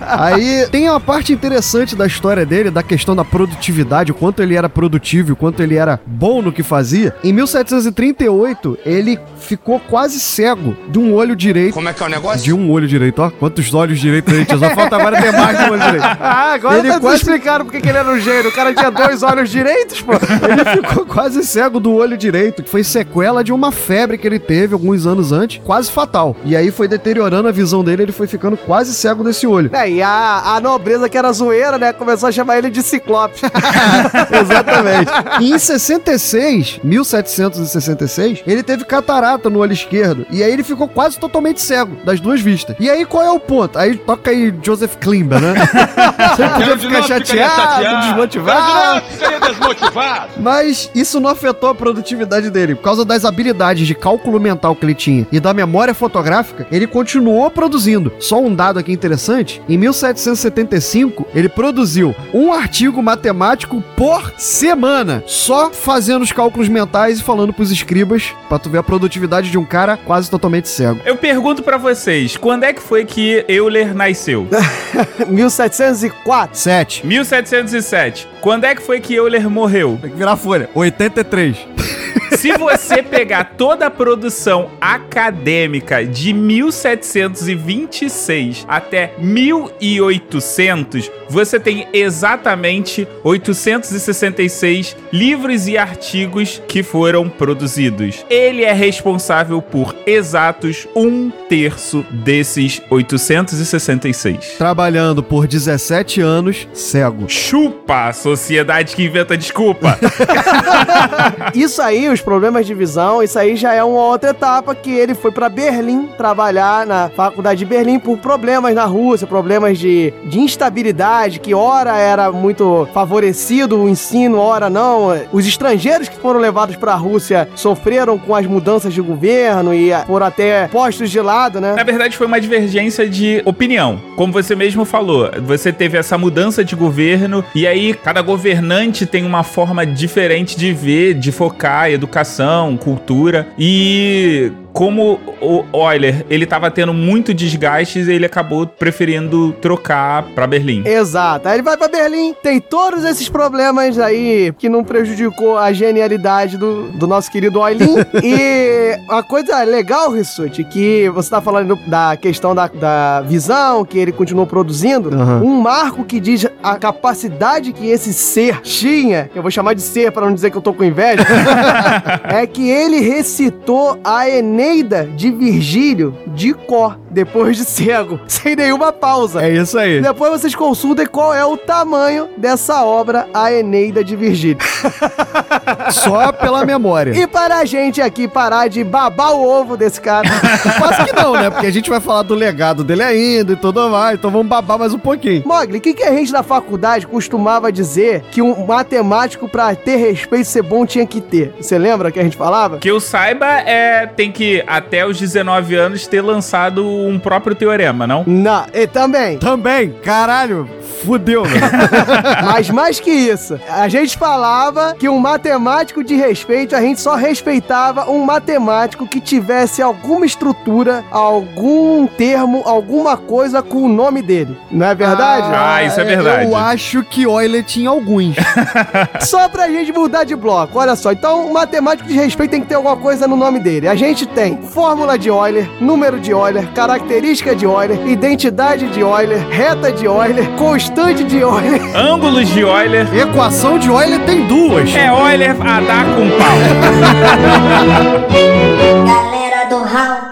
Aí tem uma parte interessante da história dele, da questão da produtividade, o quanto ele era produtivo, o quanto ele era bom no que fazia. Em 1738, ele ficou quase cego de um olho direito. Como é que é o negócio? De um olho direito, ó. Quantos olhos direitos ele tinha? Só falta agora ter mais de um olho direito. Ah, [LAUGHS] agora Ele tá quase- explicando porque que ele era um gênio. O cara tinha dois olhos direitos, pô. Ele ficou quase cego do olho direito, que foi sequela de uma febre que ele teve alguns anos antes, quase fatal. E aí foi deteriorando a visão dele, ele foi ficando quase cego desse olho. É, e a, a nobreza que era zoeira, né? Começou a chamar ele de Ciclope. [LAUGHS] Exatamente. E em 66, 1766, ele teve catarata no olho esquerdo. E aí ele ficou quase totalmente cego das duas vistas. E aí qual é o ponto? Aí toca aí Joseph Klimber, né? Você [LAUGHS] podia ficar chateado, desmotivado. Ficaria desmotivado. Mas isso não afetou a produtividade dele. Por causa das habilidades de cálculo mental que ele tinha e da memória fotográfica, ele continuou produzindo. Só um dado aqui interessante: em 1775, ele produziu um artigo matemático por semana, só fazendo os cálculos mentais e falando pros escribas, pra tu ver a produtividade de um cara quase totalmente cego. Eu pergunto pra vocês, quando é que foi que Euler nasceu? [LAUGHS] [LAUGHS] 1704. 7. 1707. Quando é que foi que Euler morreu? Tem que virar folha. 83. Se você pegar toda a produção acadêmica de 1726 até 1800, você tem exatamente 866 livros e artigos que foram produzidos. Ele é responsável por exatos um terço desses 866. Trabalhando por 17 anos, cego. Chupa a sociedade que inventa desculpa. [LAUGHS] Isso aí, os problemas de visão, isso aí já é uma outra etapa que ele foi pra Berlim trabalhar na faculdade de Berlim por problemas na Rússia, problemas de, de instabilidade, que ora era muito favorecido o ensino, ora não. Os estrangeiros que foram levados pra Rússia sofreram com as mudanças de governo e foram até postos de lado, né? Na verdade, foi uma divergência de opinião. Como você mesmo falou, você teve essa mudança de governo e aí cada governante tem uma forma diferente de ver, de focar educação, cultura. E como o Euler, ele tava tendo muito desgaste, ele acabou preferindo trocar pra Berlim. Exato. Aí ele vai pra Berlim, tem todos esses problemas aí que não prejudicou a genialidade do, do nosso querido Oilin. [LAUGHS] e a coisa legal, Rissuti, que você tá falando da questão da, da visão, que ele continuou produzindo, Aham. um marco que diz a capacidade que esse ser tinha, eu vou chamar de ser para não dizer que eu tô com inveja, [LAUGHS] é que ele recitou a Eneida de Virgílio de cor, depois de cego, [LAUGHS] sem nenhuma pausa. É isso aí. Depois vocês consultem qual é o tamanho dessa obra, A Eneida de Virgílio. [LAUGHS] Só pela memória. E para a gente aqui parar de babar o ovo desse cara, [LAUGHS] Quase que não, né? Porque a gente vai falar do legado dele ainda e tudo mais. Então vamos babar mais um pouquinho. Mogli, o que, que a gente na faculdade costumava dizer que um matemático, pra ter respeito e ser bom, tinha que ter? Você lembra que a gente falava? Que eu saiba, é, tem que, até os 19 anos, ter lançado um próprio teorema, não? Não, e também. Também, caralho, fudeu, né? [LAUGHS] Mas mais que isso, a gente falava que um matemático de respeito, a gente só respeitava um matemático que tivesse alguma estrutura, algum termo, alguma coisa com o nome dele. Não é verdade? Ah, isso é verdade. Eu acho que Euler tinha alguns. [LAUGHS] Só pra gente mudar de bloco, olha só. Então, um matemático de respeito tem que ter alguma coisa no nome dele. A gente tem fórmula de Euler, número de Euler, característica de Euler, identidade de Euler, reta de Euler, constante de Euler. [LAUGHS] Ângulos de Euler. Equação de Euler tem duas. É Euler a dar com pau. [LAUGHS] Galera do Raul.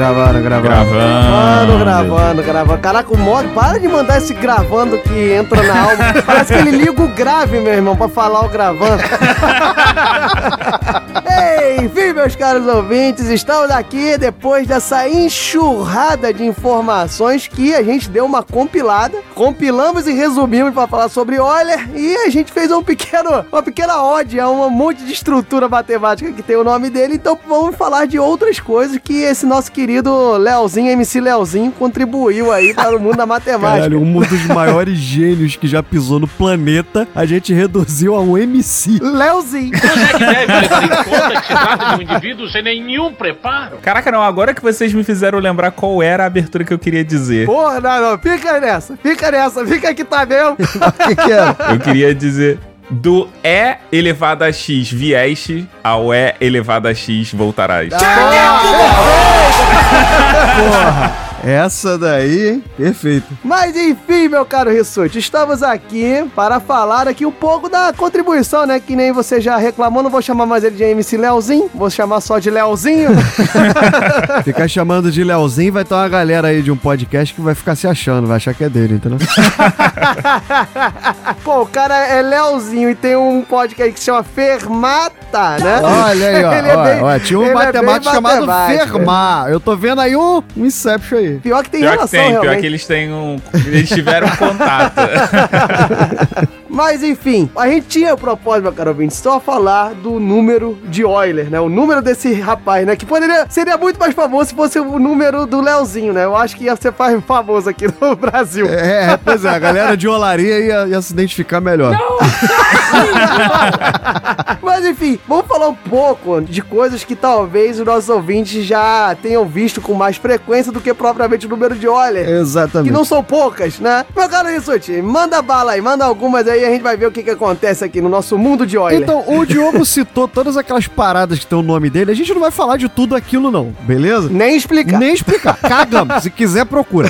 Gravaram, gravaram. Gravando, Gravando. gravando, gravando. Caraca, o Mog, para de mandar esse gravando que entra na alma. [LAUGHS] Parece que ele liga o grave, meu irmão, pra falar o gravando. [LAUGHS] Enfim, meus caros ouvintes, estamos aqui depois dessa enxurrada de informações que a gente deu uma compilada. Compilamos e resumimos para falar sobre Euler e a gente fez um pequeno, uma pequena ode a um monte de estrutura matemática que tem o nome dele. Então vamos falar de outras coisas que esse nosso querido Leozinho, MC Leozinho, contribuiu aí para o mundo da matemática. Caralho, um dos maiores gênios que já pisou no planeta, a gente reduziu a um MC. Leozinho. deve levar em conta que se trata de um indivíduo sem nenhum preparo. Caraca, não, agora que vocês me fizeram lembrar qual era a abertura que eu queria dizer. Porra, não, não, fica nessa, fica nessa, fica que tá mesmo. [LAUGHS] O que, que era? Eu queria dizer do E elevado a X vieste ao E elevado a X voltarás. Porra! [LAUGHS] Essa daí? Perfeito. Mas enfim, meu caro Rissuti, estamos aqui para falar aqui um pouco da contribuição, né? Que nem você já reclamou, não vou chamar mais ele de MC Leozinho, vou chamar só de Leozinho. [LAUGHS] Ficar chamando de Leozinho, vai ter uma galera aí de um podcast que vai ficar se achando, vai achar que é dele, entendeu? [LAUGHS] Pô, o cara é Leozinho e tem um podcast que se chama Fermata, né? Olha aí, ó. [LAUGHS] É bem- ó, tinha um ele é matemático chamado matemático, Fermar. Eu tô vendo aí um, um Inception aí. Pior que tem Pior que relação, tem, pior realmente. que eles têm um. Eles tiveram um contato. [LAUGHS] Mas enfim, a gente tinha o propósito, meu caro ouvinte, só falar do número de Euler, né? O número desse rapaz, né? Que poderia, seria muito mais famoso se fosse o número do Leozinho, né? Eu acho que ia ser mais famoso aqui no [LAUGHS] Brasil. É, pois é, a galera de olaria ia, ia se identificar melhor. [LAUGHS] Mas enfim, vamos falar um pouco de coisas que talvez os nossos ouvintes já tenham visto com mais frequência do que propriamente o número de. Que Exatamente. não são poucas, né? Meu caro Rissuti, manda bala aí, manda algumas aí a gente vai ver o que, que acontece aqui no nosso mundo de Euler. Então, o Diogo [LAUGHS] citou todas aquelas paradas que tem o nome dele. A gente não vai falar de tudo aquilo, não, beleza? Nem explicar. Nem explicar. [LAUGHS] Cagamos. Se quiser, procura.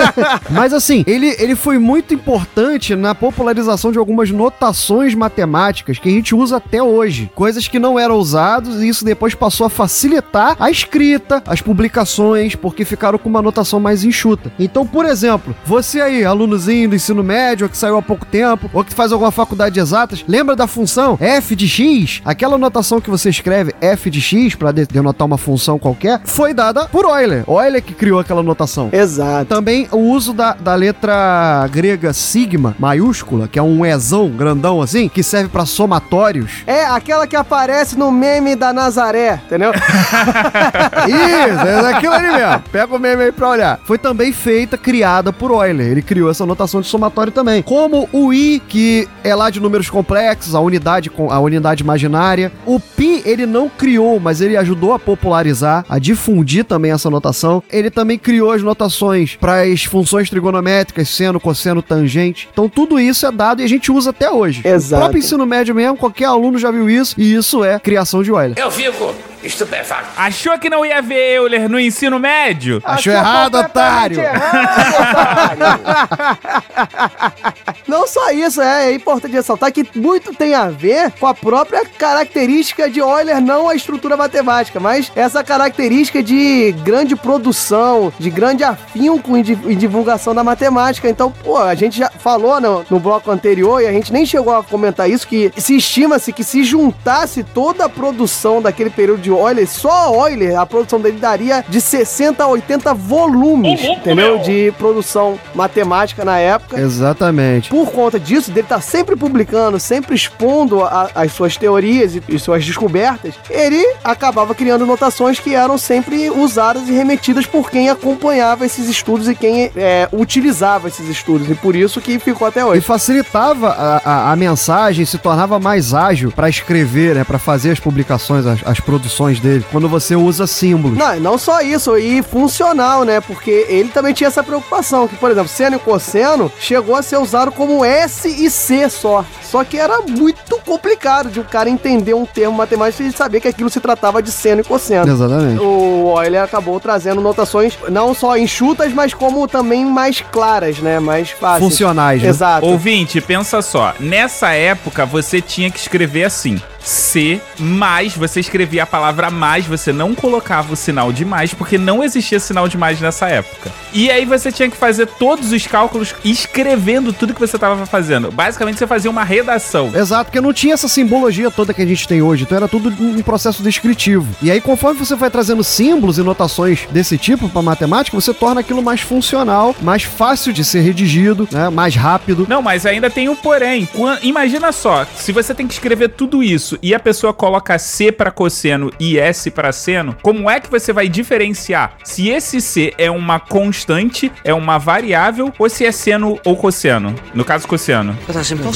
[LAUGHS] Mas assim, ele, ele foi muito importante na popularização de algumas notações matemáticas que a gente usa até hoje. Coisas que não eram usadas e isso depois passou a facilitar a escrita, as publicações, porque ficaram com uma notação mais enxuta. Então, por exemplo, você aí, alunozinho do ensino médio, ou que saiu há pouco tempo, ou que faz alguma faculdade de exatas, lembra da função f de x? Aquela notação que você escreve f de x para denotar uma função qualquer, foi dada por Euler. Euler que criou aquela notação. Exato. Também o uso da, da letra grega sigma, maiúscula, que é um ezão grandão assim, que serve para somatórios. É aquela que aparece no meme da Nazaré, entendeu? [LAUGHS] Isso, é daquilo ali mesmo. Pega o meme aí pra olhar. Foi também feita, criada por Euler. Ele criou essa notação de somatório também. Como o i, que é lá de números complexos, a unidade, com- a unidade imaginária. O pi, ele não criou, mas ele ajudou a popularizar, a difundir também essa notação. Ele também criou as notações para as funções trigonométricas, seno, cosseno, tangente. Então tudo isso é dado e a gente usa até hoje. Exato. O próprio ensino médio mesmo, qualquer aluno já viu isso, e isso é criação de Euler. Eu fico estupefacto. Achou que não ia ver Euler no ensino médio? Achou errado, otário! [LAUGHS] Não só isso, é, é importante ressaltar que muito tem a ver com a própria característica de Euler, não a estrutura matemática, mas essa característica de grande produção, de grande afinco em, em divulgação da matemática. Então, pô, a gente já falou no, no bloco anterior e a gente nem chegou a comentar isso, que se estima-se que se juntasse toda a produção daquele período de Euler, só Euler, a produção dele daria de 60 a 80 volumes, entendeu? De produção matemática na época Exatamente. por conta disso, dele estar sempre publicando, sempre expondo a- as suas teorias e, e suas descobertas, ele acabava criando notações que eram sempre usadas e remetidas por quem acompanhava esses estudos e quem é, utilizava esses estudos. E por isso que ficou até E hoje. facilitava a, a, a mensagem, se tornava mais ágil para escrever, né? Para fazer as publicações, as, as produções dele, quando você usa símbolos. Não, não só isso, e funcional, né? Porque ele também tinha essa preocupação, que, por exemplo, seno e cosseno chegou a ser usado como S e C só. Só que era muito complicado de o cara entender um termo matemático e saber que aquilo se tratava de seno e cosseno. Exatamente. O Euler acabou trazendo notações não só enxutas, mas como também mais claras, né? Mais fáceis. Funcionais, né? Exato. Ouvinte, pensa só. Nessa época você tinha que escrever assim: C mais, você escrevia a palavra mais, você não colocava o sinal de mais, porque não existia sinal de mais nessa época. E aí você tinha que fazer todos os cálculos escrevendo tudo que você estava fazendo. Basicamente você fazia uma redação. Exato, porque não tinha essa simbologia toda que a gente tem hoje, então era tudo um processo descritivo. E aí, conforme você vai trazendo símbolos e notações desse tipo para matemática, você torna aquilo mais funcional, mais fácil de ser redigido, né? Mais rápido. Não, mas ainda tem um porém. Imagina só, se você tem que escrever tudo isso e a pessoa coloca C para cosseno e S para seno, como é que você vai diferenciar se esse C é uma constante, é uma variável ou se é seno ou cosseno? No caso, cosseno.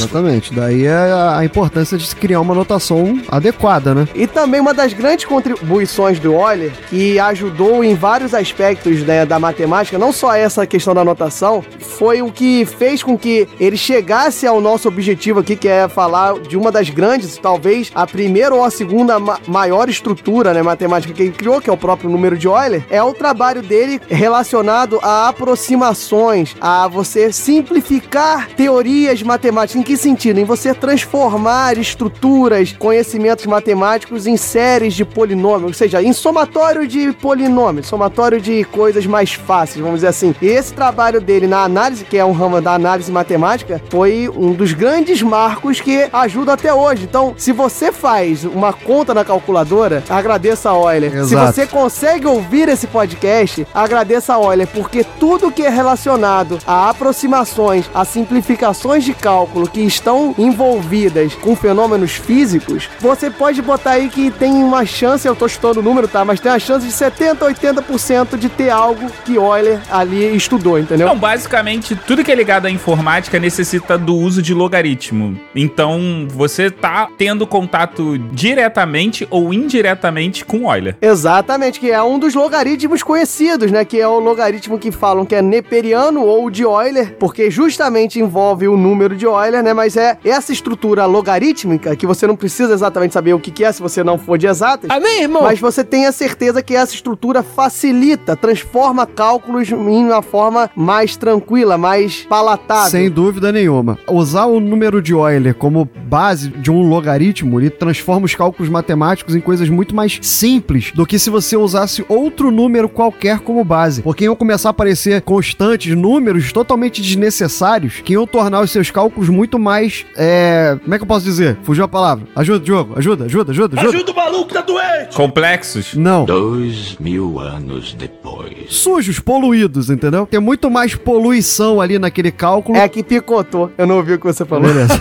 Exatamente. Daí é a, a importância de se criar uma notação adequada, né? E também uma das grandes contribuições do Euler, que ajudou em vários aspectos né, da matemática, não só essa questão da notação, foi o que fez com que ele chegasse ao nosso objetivo aqui, que é falar de uma das grandes, talvez a primeira ou a segunda ma- maior estrutura né, matemática que ele criou, que é o próprio número de Euler, é o trabalho dele relacionado a aproximações, a você simplificar teorias matemáticas. Em que sentido? Em você transformar estruturas, conhecimentos matemáticos em séries de polinômios, ou seja, em somatório de polinômios, somatório de coisas mais fáceis, vamos dizer assim. E esse trabalho dele na análise, que é um ramo da análise matemática, foi um dos grandes marcos que ajuda até hoje. Então, se você faz uma conta na calculadora, agradeça a Euler. Se Exato. você consegue ouvir esse podcast, agradeça a Euler, porque tudo que é relacionado a aproximações, a simplificações de cálculo que estão envolvidas com fenômenos físicos, você pode botar aí que tem uma chance, eu tô chutando o número, tá? Mas tem a chance de 70, 80% de ter algo que Euler ali estudou, entendeu? Não, basicamente, tudo que é ligado à informática necessita do uso de logaritmo. Então, você tá tendo contato diretamente ou indiretamente com Euler. Exatamente, que é um dos logaritmos conhecidos, né? Que é o logaritmo que falam que é neperiano ou de Euler, porque justamente envolve o número de Euler, né? Mas é essa estrutura logarítmica, que você não precisa exatamente saber o que que é se você não for de exatas. Amém, irmão? Mas você tem a certeza que essa estrutura facilita, transforma cálculos em uma forma mais tranquila, mais palatável. Sem dúvida nenhuma. Usar o número de Euler como base de um logaritmo, ele transforma os cálculos matemáticos em coisas muito mais simples do que se você usasse outro número qualquer como base. Porque iam começar a aparecer constantes, números totalmente desnecessários, que iam tornar os seus cálculos muito mais. É. Como é que eu posso dizer? Fugiu a palavra. Ajuda, Diogo. Ajuda, ajuda, ajuda, ajuda. Ajuda o maluco, tá doente! Complexos? Não. Dois mil anos depois. Sujos, poluídos, entendeu? Tem muito mais poluição ali naquele cálculo. É que picotou. Eu não ouvi o que você falou. Beleza.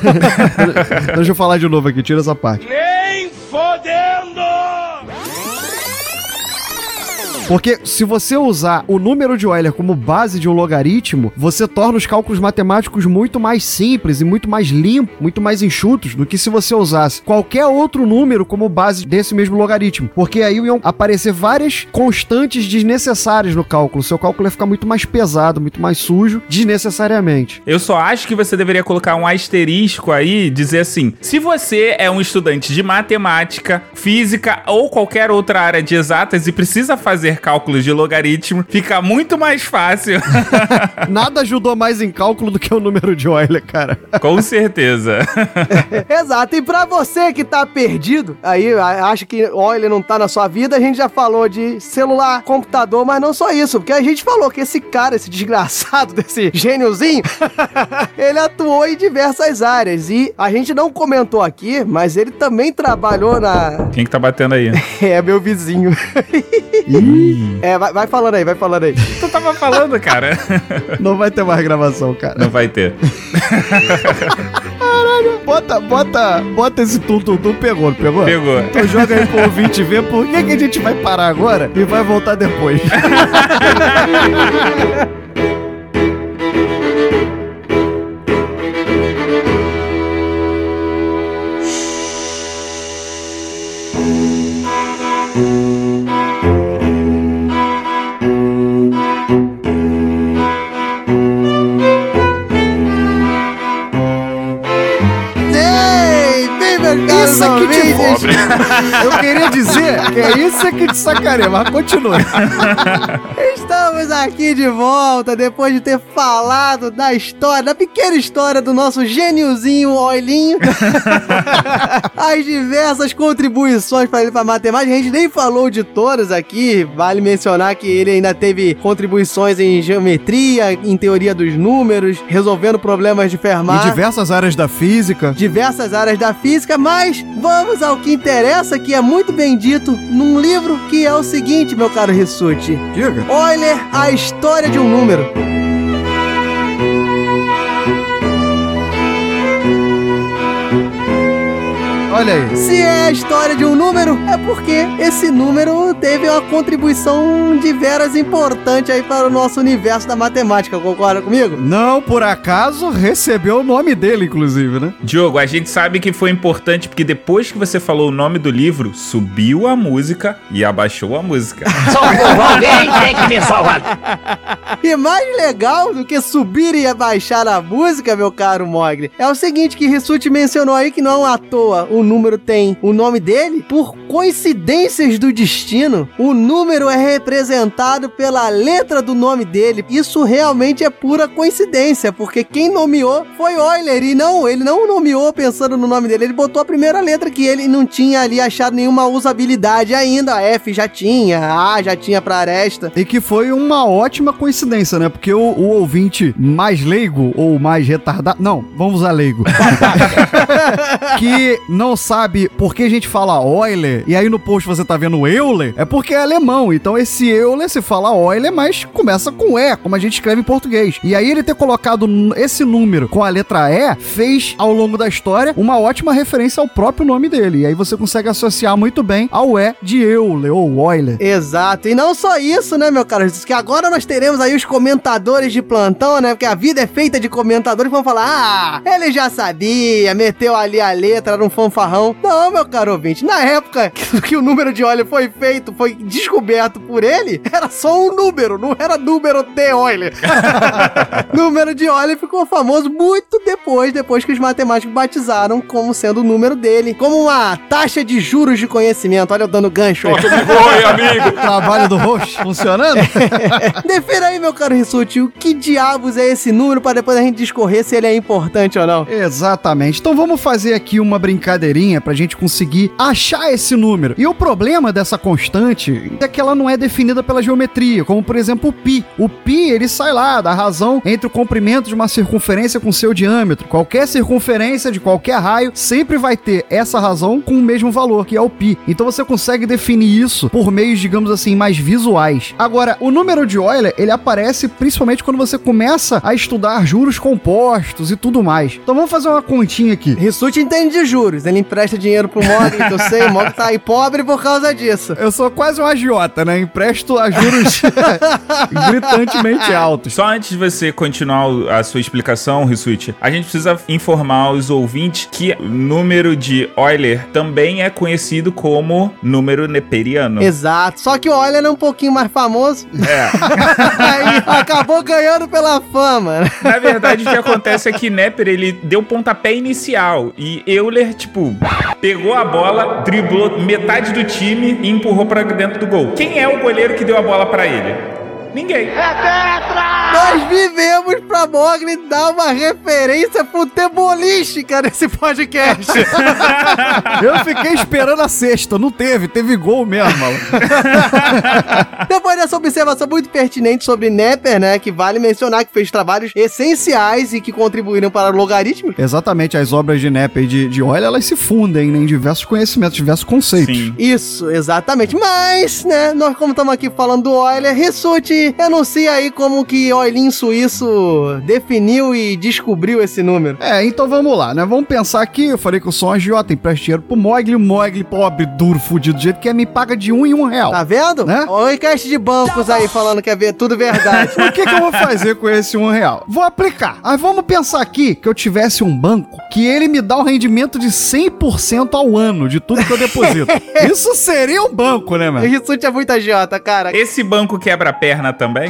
[LAUGHS] Deixa eu falar de novo aqui, tira essa parte. Porque se você usar o número de Euler como base de um logaritmo, você torna os cálculos matemáticos muito mais simples e muito mais limpos, muito mais enxutos do que se você usasse qualquer outro número como base desse mesmo logaritmo. Porque aí iam aparecer várias constantes desnecessárias no cálculo. Seu cálculo ia ficar muito mais pesado, muito mais sujo, desnecessariamente. Eu só acho que você deveria colocar um asterisco aí dizer assim: se você é um estudante de matemática, física ou qualquer outra área de exatas e precisa fazer cálculos de logaritmo, fica muito mais fácil. [LAUGHS] Nada ajudou mais em cálculo do que o número de Euler, cara. Com certeza. [LAUGHS] Exato. E pra você que tá perdido, aí acha que Euler não tá na sua vida, a gente já falou de celular, computador, mas não só isso, porque a gente falou que esse cara, esse desgraçado [LAUGHS] desse gêniozinho, ele atuou em diversas áreas e a gente não comentou aqui, mas ele também trabalhou na Quem que tá batendo aí? é meu vizinho. É, vai, vai falando aí, vai falando aí. tu tava falando, cara? Não vai ter mais gravação, cara. Não vai ter. Bota, bota, bota esse tum, tum, tum, pegou, não pegou? Pegou. Então joga aí pro ouvinte ver por que, que a gente vai parar agora e vai voltar depois. [LAUGHS] Ei, Isso ouvintes. Eu queria dizer Que isso é que te sacaneia, mas continua. Estamos aqui de volta depois de ter falado da história, da pequena história do nosso gêniozinho Oilinho. As diversas contribuições para ele para matemática. A gente nem falou de todas aqui. Vale mencionar que ele ainda teve contribuições em geometria, em teoria dos números, resolvendo problemas de Em Fermat. diversas áreas da física. diversas áreas da física, mas vamos ao que interessa, que é muito bem dito num livro que é o seguinte, meu caro Rissuti. Diga. Euler, a história de um número. Olha aí. Se é a história de um número, é porque esse número teve uma contribuição de veras importante aí para o nosso universo da matemática, concorda comigo? Não por acaso recebeu o nome dele, inclusive, né? Diogo, a gente sabe que foi importante porque depois que você falou o nome do livro, subiu a música e abaixou a música. [LAUGHS] Alguém tem que me salvar. E mais legal do que subir e abaixar a música, meu caro Mogli, é o seguinte que Rissuti mencionou aí que não à toa o número tem o nome dele. Por coincidências do destino, o número é representado pela letra do nome dele. Isso realmente é pura coincidência, porque quem nomeou foi Euler e não, ele não nomeou pensando no nome dele, ele botou a primeira letra que ele não tinha ali achado nenhuma usabilidade ainda. A F já tinha, a A já tinha pra aresta. E que foi uma ótima coincidência, né? Porque o, o ouvinte mais leigo ou mais retardado. Não, vamos usar leigo. [LAUGHS] que não sabe por que a gente fala Euler e aí no post você tá vendo Euler, é porque é alemão. Então esse Euler se fala Euler, mas começa com E, como a gente escreve em português. E aí ele ter colocado esse número com a letra E fez ao longo da história uma ótima referência ao próprio nome dele. E aí você consegue associar muito bem ao E de Euler ou Euler. Exato. E não só isso, né, meu caro? Que agora nós teremos aí os comentadores de plantão, né? Porque a vida é feita de comentadores que vão falar: ah, ele já sabia, meteu ali a letra, era um fanfarrão. Não, meu caro ouvinte, na época [LAUGHS] que, o número de óleo foi feito, foi descoberto por ele, era só um número, não era número de Euler. [LAUGHS] número de Euler ficou famoso muito depois, depois que os matemáticos batizaram como sendo o número dele, como uma taxa de juros de conhecimento. Olha eu dando gancho aí. Oi, amigo! [LAUGHS] Trabalho do host funcionando? Defira aí, meu caro Rissuti, o que diabos é esse número para depois a gente discorrer se ele é importante ou não. Exatamente. Então vamos fazer aqui uma brincadeirinha pra gente conseguir achar esse número. E o problema dessa constante é que ela não é definida pela geometria, como por exemplo o π. O π, ele sai lá da razão entre o comprimento de uma circunferência com seu diâmetro. Qualquer circunferência de qualquer raio sempre vai ter essa razão com o mesmo valor, que é o π. Então você consegue definir isso por meios, digamos assim, mais visuais. Agora, o número de Euler, ele aparece principalmente quando você começa a estudar juros compostos e tudo mais. Então vamos fazer uma continha aqui. Rissuti entende de juros, ele empresta dinheiro pro Mogli, que eu sei, o Mogli tá aí pobre por causa disso. Eu sou quase um agiota, né? Empresto a juros [LAUGHS] gritantemente altos. Só antes de você continuar a sua explicação, Rissuti, a gente precisa informar os ouvintes que o número de Euler também é conhecido como número neperiano. Exato, só que o Euler é um pouquinho mais famoso, É. [LAUGHS] aí acabou ganhando pela fama. né? Na verdade, o que acontece é que Neper, ele deu pontapé inicial e Euler, tipo, pegou a bola, driblou metade do time e empurrou pra dentro do gol. Quem é o goleiro que deu a bola pra ele? Ninguém. Nós vivemos pra Mogli dar uma referência futebolística nesse podcast. [LAUGHS] Eu fiquei esperando a sexta, não teve, teve gol mesmo. [LAUGHS] Depois dessa observação muito pertinente sobre Nepper, né, que vale mencionar que fez trabalhos essenciais e que contribuíram para o logaritmo. Exatamente, as obras de Nepe e de, de Euler, elas se fundem né, em diversos conhecimentos, diversos conceitos. Sim. Isso, exatamente. Mas, né, nós como estamos aqui falando do Euler, Rissuti, enuncia aí como que Eulinho Suíço definiu e descobriu esse número. É, então vamos lá, né? Vamos pensar aqui, eu falei que eu sou um agiota, empresto dinheiro pro Mogli, o Mogli, pobre, duro, fudido, do jeito que é, me paga de um em um real. Tá vendo? Né? Olha o enquete de bancos aí falando que é ver tudo verdade. [LAUGHS] O que, que eu vou fazer com esse um real? Vou aplicar. Mas vamos pensar aqui que eu tivesse um banco que ele me dá um rendimento de 100% ao ano de tudo que eu deposito. [LAUGHS] Isso seria um banco, né, mano? Rissuti é muito agiota, cara. Esse banco quebra também?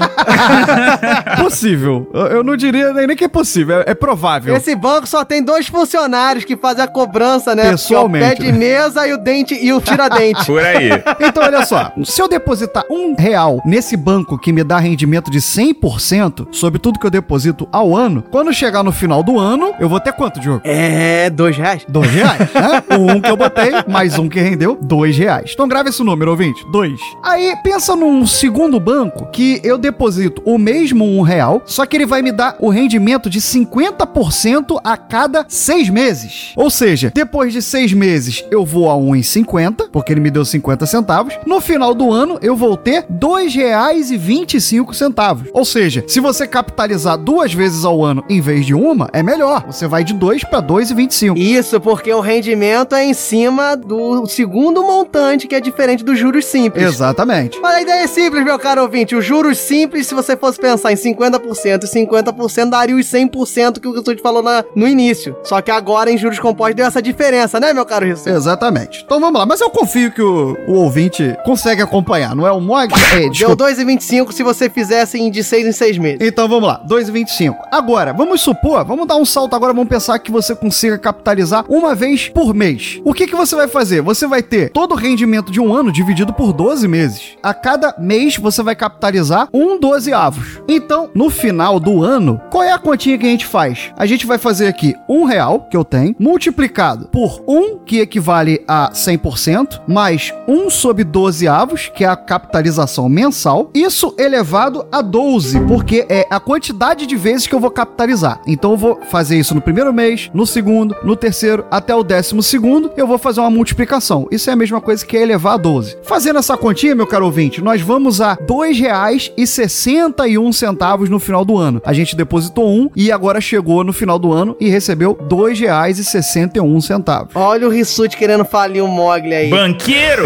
[LAUGHS] Possível. Eu, eu não diria nem nem que é possível, é, é provável. Esse banco só tem dois funcionários que fazem a cobrança, né? Pessoalmente, o pé de né? mesa e o dente e o tiradente. [LAUGHS] Por aí. Então, olha só. Se eu depositar um real nesse banco que me dá rendimento de 100% sobre tudo que eu deposito ao ano, quando chegar no final do ano, eu vou ter quanto, Diogo? é, dois reais? Dois [LAUGHS] reais, né? Um que eu botei, mais um que rendeu, dois reais. Então grava esse número, ouvinte, dois. Aí, pensa num segundo banco que eu deposito o mesmo um real, só que ele vai me dar o rendimento de 50% a cada seis meses. Ou seja, depois de seis meses eu vou a 1,50, porque ele me deu 50 centavos. No final do ano eu vou ter R$ 2,25. Ou seja, se você capitalizar duas vezes ao ano em vez de uma, é melhor. Você vai de 2 para 2,25. Isso, porque o rendimento é em cima do segundo montante, que é diferente dos juros simples. Exatamente. Mas a ideia é simples, meu caro ouvinte. Os juros simples, se você fosse pensar em 50% e 50%, daria os 100% que o Rissuti falou na- no início. Só que agora, em juros compostos, deu essa diferença, né, meu caro Rissuti? Exatamente. Então vamos lá. Mas eu confio que o, o ouvinte consegue acompanhar, não é o Mog? É, Deu desculpa. 2,25 se você fizesse em de 6 em 6 meses. Então vamos lá, 2,25. Agora, vamos supor, vamos dar um salto agora, vamos pensar que você consiga capitalizar uma vez por mês. O que, que você vai fazer? Você vai ter todo o rendimento de um ano dividido por 12 meses. A cada mês você vai capitalizar usar um dozeavos. Então, no final do ano, qual é a continha que a gente faz? A gente vai fazer aqui um real que eu tenho multiplicado por um que equivale a 100% mais um sobre dozeavos que é a capitalização mensal. Isso elevado a 12 porque é a quantidade de vezes que eu vou capitalizar. Então eu vou fazer isso no primeiro mês, no segundo, no terceiro até o décimo segundo. Eu vou fazer uma multiplicação. Isso é a mesma coisa que elevar a 12. Fazendo essa continha, meu caro ouvinte, nós vamos a dois reais e 61 centavos no final do ano. A gente depositou um e agora chegou no final do ano e recebeu R$2,61. Olha o Rissuti querendo falir o Mogli aí. Banqueiro!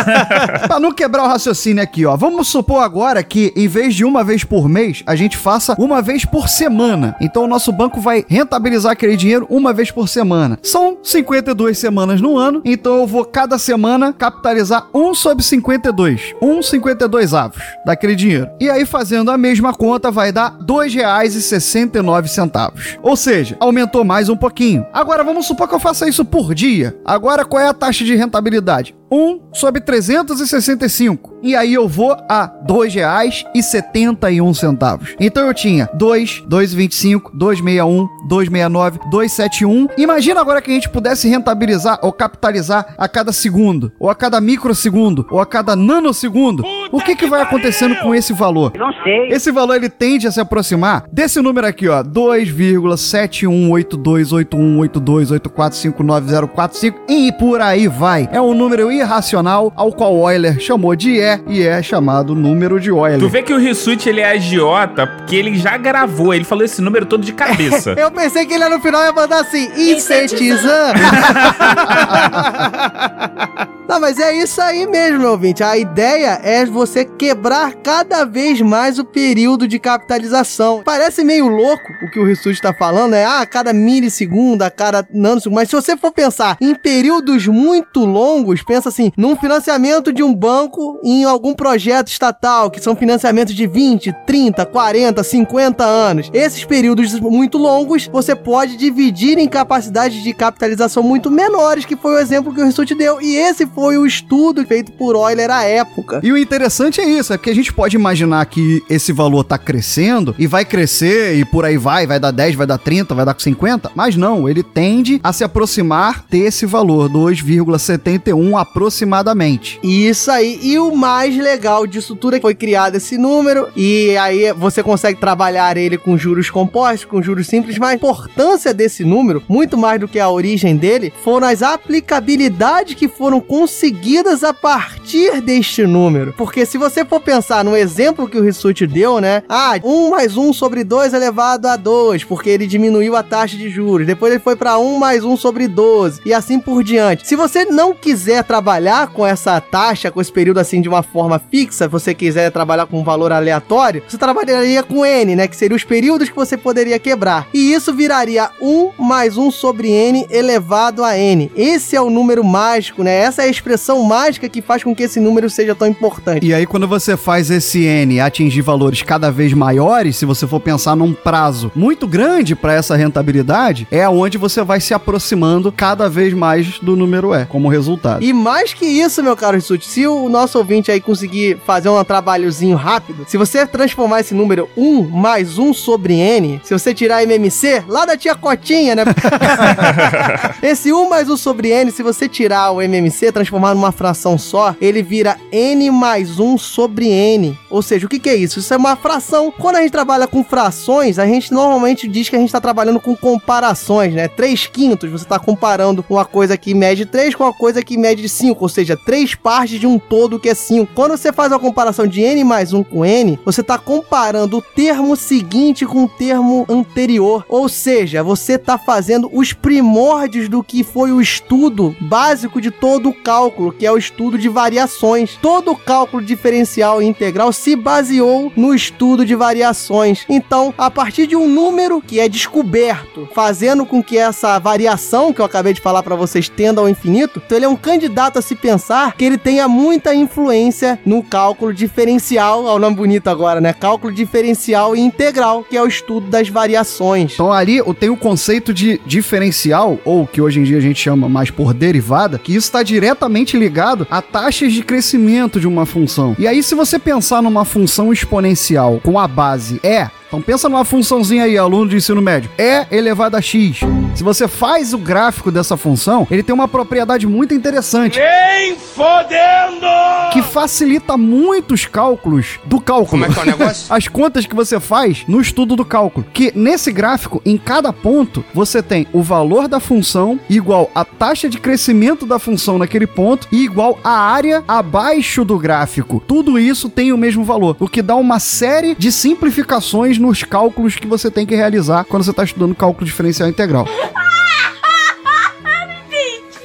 [LAUGHS] pra não quebrar o raciocínio aqui, ó. Vamos supor agora que, em vez de uma vez por mês, a gente faça uma vez por semana. Então o nosso banco vai rentabilizar aquele dinheiro uma vez por semana. São 52 semanas no ano, então eu vou cada semana capitalizar um sobre 52. 1,52 avos daquele dinheiro. E aí, fazendo a mesma conta, vai dar R$ 2,69. Ou seja, aumentou mais um pouquinho. Agora, vamos supor que eu faça isso por dia. Agora, qual é a taxa de rentabilidade? 1 sobre 365. E aí eu vou a R$ 2,71. Então eu tinha 2, 2,25, 2,61, 2,69, 2,71. Imagina agora que a gente pudesse rentabilizar ou capitalizar a cada segundo, ou a cada microsegundo, ou a cada nanosegundo. O que, que vai acontecendo com esse valor? Não sei. Esse valor ele tende a se aproximar desse número aqui, ó, 2,71828182845945 e por aí vai. É um número irracional ao qual Euler chamou de E e é chamado número de Euler. tu vê que o Rissuti, ele é agiota, porque ele já gravou, ele falou esse número todo de cabeça. [LAUGHS] Eu pensei que ele no final ia mandar assim, insetizando. [LAUGHS] Não, mas é isso aí mesmo, meu ouvinte. A ideia é você quebrar cada vez mais o período de capitalização. Parece meio louco o que o Rissuti está falando, é ah, a cada milissegundo, a cada nanosegundo. Mas se você for pensar em períodos muito longos, pensa assim, num financiamento de um banco em algum projeto estatal, que são financiamentos de 20, 30, 40, 50 anos. Esses períodos muito longos, você pode dividir em capacidades de capitalização muito menores, que foi o exemplo que o Rissuti deu. E esse foi o estudo feito por Euler à época. E o interessante é isso, é que a gente pode imaginar que esse valor tá crescendo e vai crescer e por aí vai, vai dar 10, vai dar 30, vai dar 50, mas não, ele tende a se aproximar desse valor, 2,71 aproximadamente. Isso aí. E o mais legal disso tudo é que foi criado esse número e aí você consegue trabalhar ele com juros compostos, com juros simples, mas a importância desse número, muito mais do que a origem dele, foram as aplicabilidades que foram conseguidas a partir deste número. Porque se você for pensar no exemplo que o Rissuti deu, né? Ah, 1 mais 1 sobre 2 elevado a 2, porque ele diminuiu a taxa de juros. Depois ele foi para 1 mais 1 sobre 12 e assim por diante. Se você não quiser trabalhar trabalhar com essa taxa, com esse período assim de uma forma fixa, você quiser trabalhar com um valor aleatório, você trabalharia com N, né? Que seriam os períodos que você poderia quebrar. E isso viraria 1 mais 1 sobre N elevado a N. Esse é o número mágico, né? Essa é a expressão mágica que faz com que esse número seja tão importante. E aí, quando você faz esse N atingir valores cada vez maiores, se você for pensar num prazo muito grande para essa rentabilidade, é onde você vai se aproximando cada vez mais do número E, como resultado. E mais que isso, meu caro Rissuti, se o nosso ouvinte aí conseguir fazer um trabalhozinho rápido, se você transformar esse número 1 mais 1 sobre N, se você tirar MMC, lá da tia Cotinha, né? [LAUGHS] esse 1 mais 1 sobre N, se você tirar o MMC, transformar numa fração só, ele vira N mais 1 sobre N. Ou seja, o que, que é isso? Isso é uma fração. Quando a gente trabalha com frações, a gente normalmente diz que a gente está trabalhando com comparações, né? 3 quintos, você está comparando uma coisa que mede 3 com uma coisa que mede 5, ou seja, 3 partes de um todo que é 5. Quando você faz a comparação de N mais 1 com N, você está comparando o termo seguinte com o termo anterior. Ou seja, você está fazendo os primórdios do que foi o estudo básico de todo o cálculo, que é o estudo de variações. Todo o cálculo diferencial e integral se baseou no estudo de variações. Então, a partir de um número que é descoberto, fazendo com que essa variação que eu acabei de falar para vocês tenda ao infinito, então ele é um candidato se pensar que ele tenha muita influência no cálculo diferencial, ó, o nome bonito agora, né? Cálculo diferencial e integral, que é o estudo das variações. Então ali tenho o conceito de diferencial, ou que hoje em dia a gente chama mais por derivada, que isso está diretamente ligado a taxas de crescimento de uma função. E aí, se você pensar numa função exponencial com a base E, então pensa numa funçãozinha aí, aluno de ensino médio. E elevado a x. Se você faz o gráfico dessa função, ele tem uma propriedade muito interessante. Nem fodendo! Que facilita muito os cálculos do cálculo. Como é que é o negócio? [LAUGHS] As contas que você faz no estudo do cálculo. Que nesse gráfico, em cada ponto, você tem o valor da função igual a taxa de crescimento da função naquele ponto e igual a área abaixo do gráfico. Tudo isso tem o mesmo valor, o que dá uma série de simplificações nos cálculos que você tem que realizar quando você está estudando cálculo diferencial integral. Bye! [LAUGHS]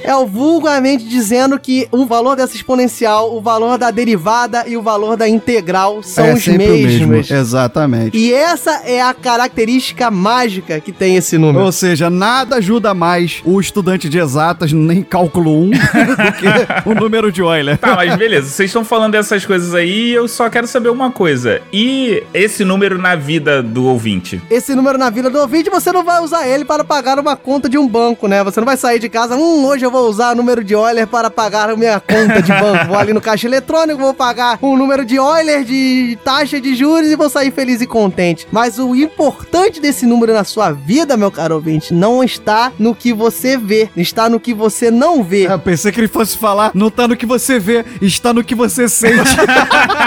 É o vulgarmente dizendo que o valor dessa exponencial, o valor da derivada e o valor da integral são é os sempre o mesmos. mesmo. Exatamente. E essa é a característica mágica que tem esse número. Ou seja, nada ajuda mais o estudante de exatas nem cálculo 1 [LAUGHS] do que o número de Euler. Tá, mas beleza, vocês estão falando dessas coisas aí e eu só quero saber uma coisa. E esse número na vida do ouvinte? Esse número na vida do ouvinte, você não vai usar ele para pagar uma conta de um banco, né? Você não vai sair de casa, hum, hoje eu vou usar o número de Euler para pagar a minha conta de banco. Vou ali no caixa eletrônico, vou pagar um número de Euler de taxa de juros e vou sair feliz e contente. Mas o importante desse número na sua vida, meu caro ouvinte, não está no que você vê, está no que você não vê. Eu pensei que ele fosse falar, não tá no que você vê, está no que você sente.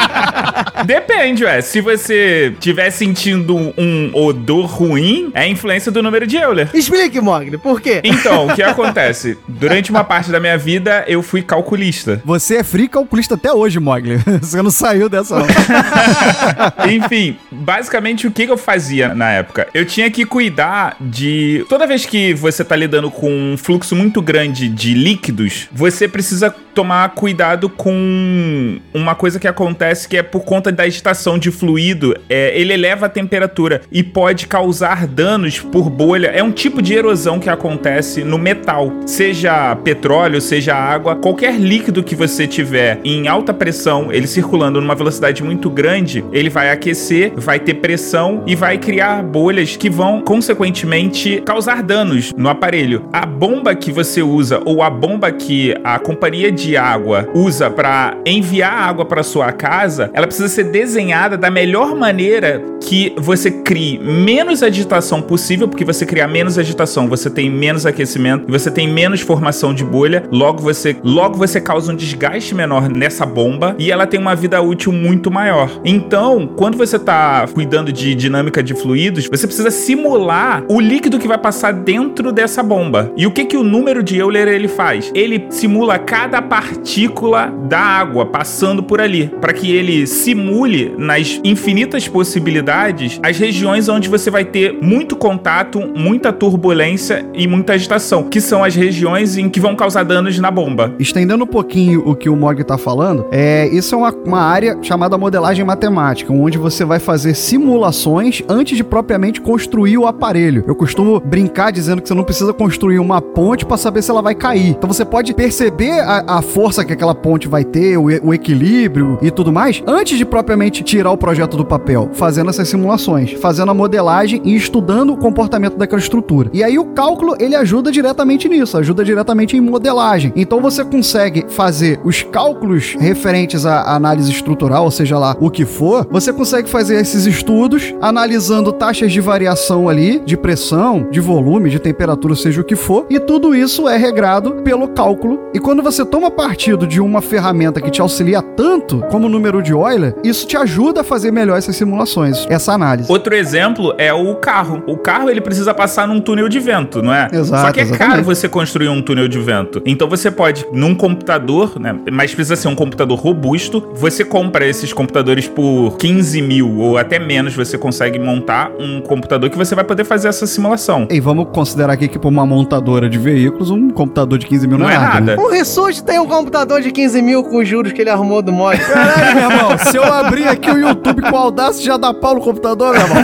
[LAUGHS] Depende, ué. Se você estiver sentindo um odor ruim, é a influência do número de Euler. Explique, Mogli, por quê? Então, o que acontece? Durante [LAUGHS] uma parte da minha vida, eu fui calculista. Você é free calculista até hoje, Mogli. [LAUGHS] Você não saiu dessa não. [LAUGHS] Enfim, basicamente o que que eu fazia na época? Eu tinha que cuidar de. Toda vez que você tá lidando com um fluxo muito grande de líquidos, você precisa tomar cuidado com uma coisa que acontece que é por conta da agitação de fluido. É, ele eleva a temperatura e pode causar danos por bolha. É um tipo de erosão que acontece no metal, seja petróleo, seja água, qualquer líquido que você tiver em alta pressão, ele circulando numa velocidade muito grande, ele vai aquecer, vai ter pressão e vai criar bolhas que vão, consequentemente, causar danos no aparelho. A bomba que você usa ou a bomba que a companhia de água usa para enviar água para sua casa, ela precisa ser desenhada da melhor maneira que você crie menos agitação possível, porque você criar menos agitação, você tem menos aquecimento, você tem menos formação de bolha, logo você, logo você causa um desgaste menor nessa bomba e ela tem uma vida útil muito maior. Então, quando você está cuidando de dinâmica de fluidos, você precisa simular o líquido que vai passar dentro dessa bomba. E o que que o número de Euler ele faz? Ele simula cada partícula da água passando por ali, para que ele simule nas infinitas possibilidades as regiões onde você vai ter muito contato, muita turbulência e muita agitação, que são as regiões em que vão causar danos na bomba. Estendendo um pouquinho o que o Mog tá falando, é, isso é uma, uma área chamada modelagem matemática, onde você vai fazer simulações antes de propriamente construir o aparelho. Eu costumo brincar dizendo que você não precisa construir uma ponte para saber se ela vai cair. Então você pode perceber a, a força que aquela ponte vai ter, o, o equilíbrio e tudo mais, antes de propriamente tirar o projeto do papel, fazendo essas simulações, fazendo a modelagem e estudando o comportamento daquela estrutura. E aí o cálculo, ele ajuda diretamente nisso, ajuda diretamente em modelagem. Então você consegue fazer os cálculos referentes à análise estrutural, ou seja lá o que for, você consegue fazer esses estudos analisando taxas de variação ali, de pressão, de volume, de temperatura, seja o que for, e tudo isso é regrado pelo cálculo. E quando você toma partido de uma ferramenta que te auxilia tanto como o número de Euler, isso te ajuda a fazer melhor essas simulações, essa análise. Outro exemplo é o carro. O carro ele precisa passar num túnel de vento, não é? Exato, Só que é exatamente. caro você construir um túnel de vento. Então você pode, num computador, né? Mas precisa ser um computador robusto. Você compra esses computadores por 15 mil ou até menos. Você consegue montar um computador que você vai poder fazer essa simulação. E vamos considerar aqui que para uma montadora de veículos, um computador de 15 mil não, Não é né? nada. O Rissuti tem um computador de 15 mil com os juros que ele arrumou do mod. Caralho, meu irmão, se eu abrir aqui o YouTube com Audacity, já dá pau no computador, meu irmão.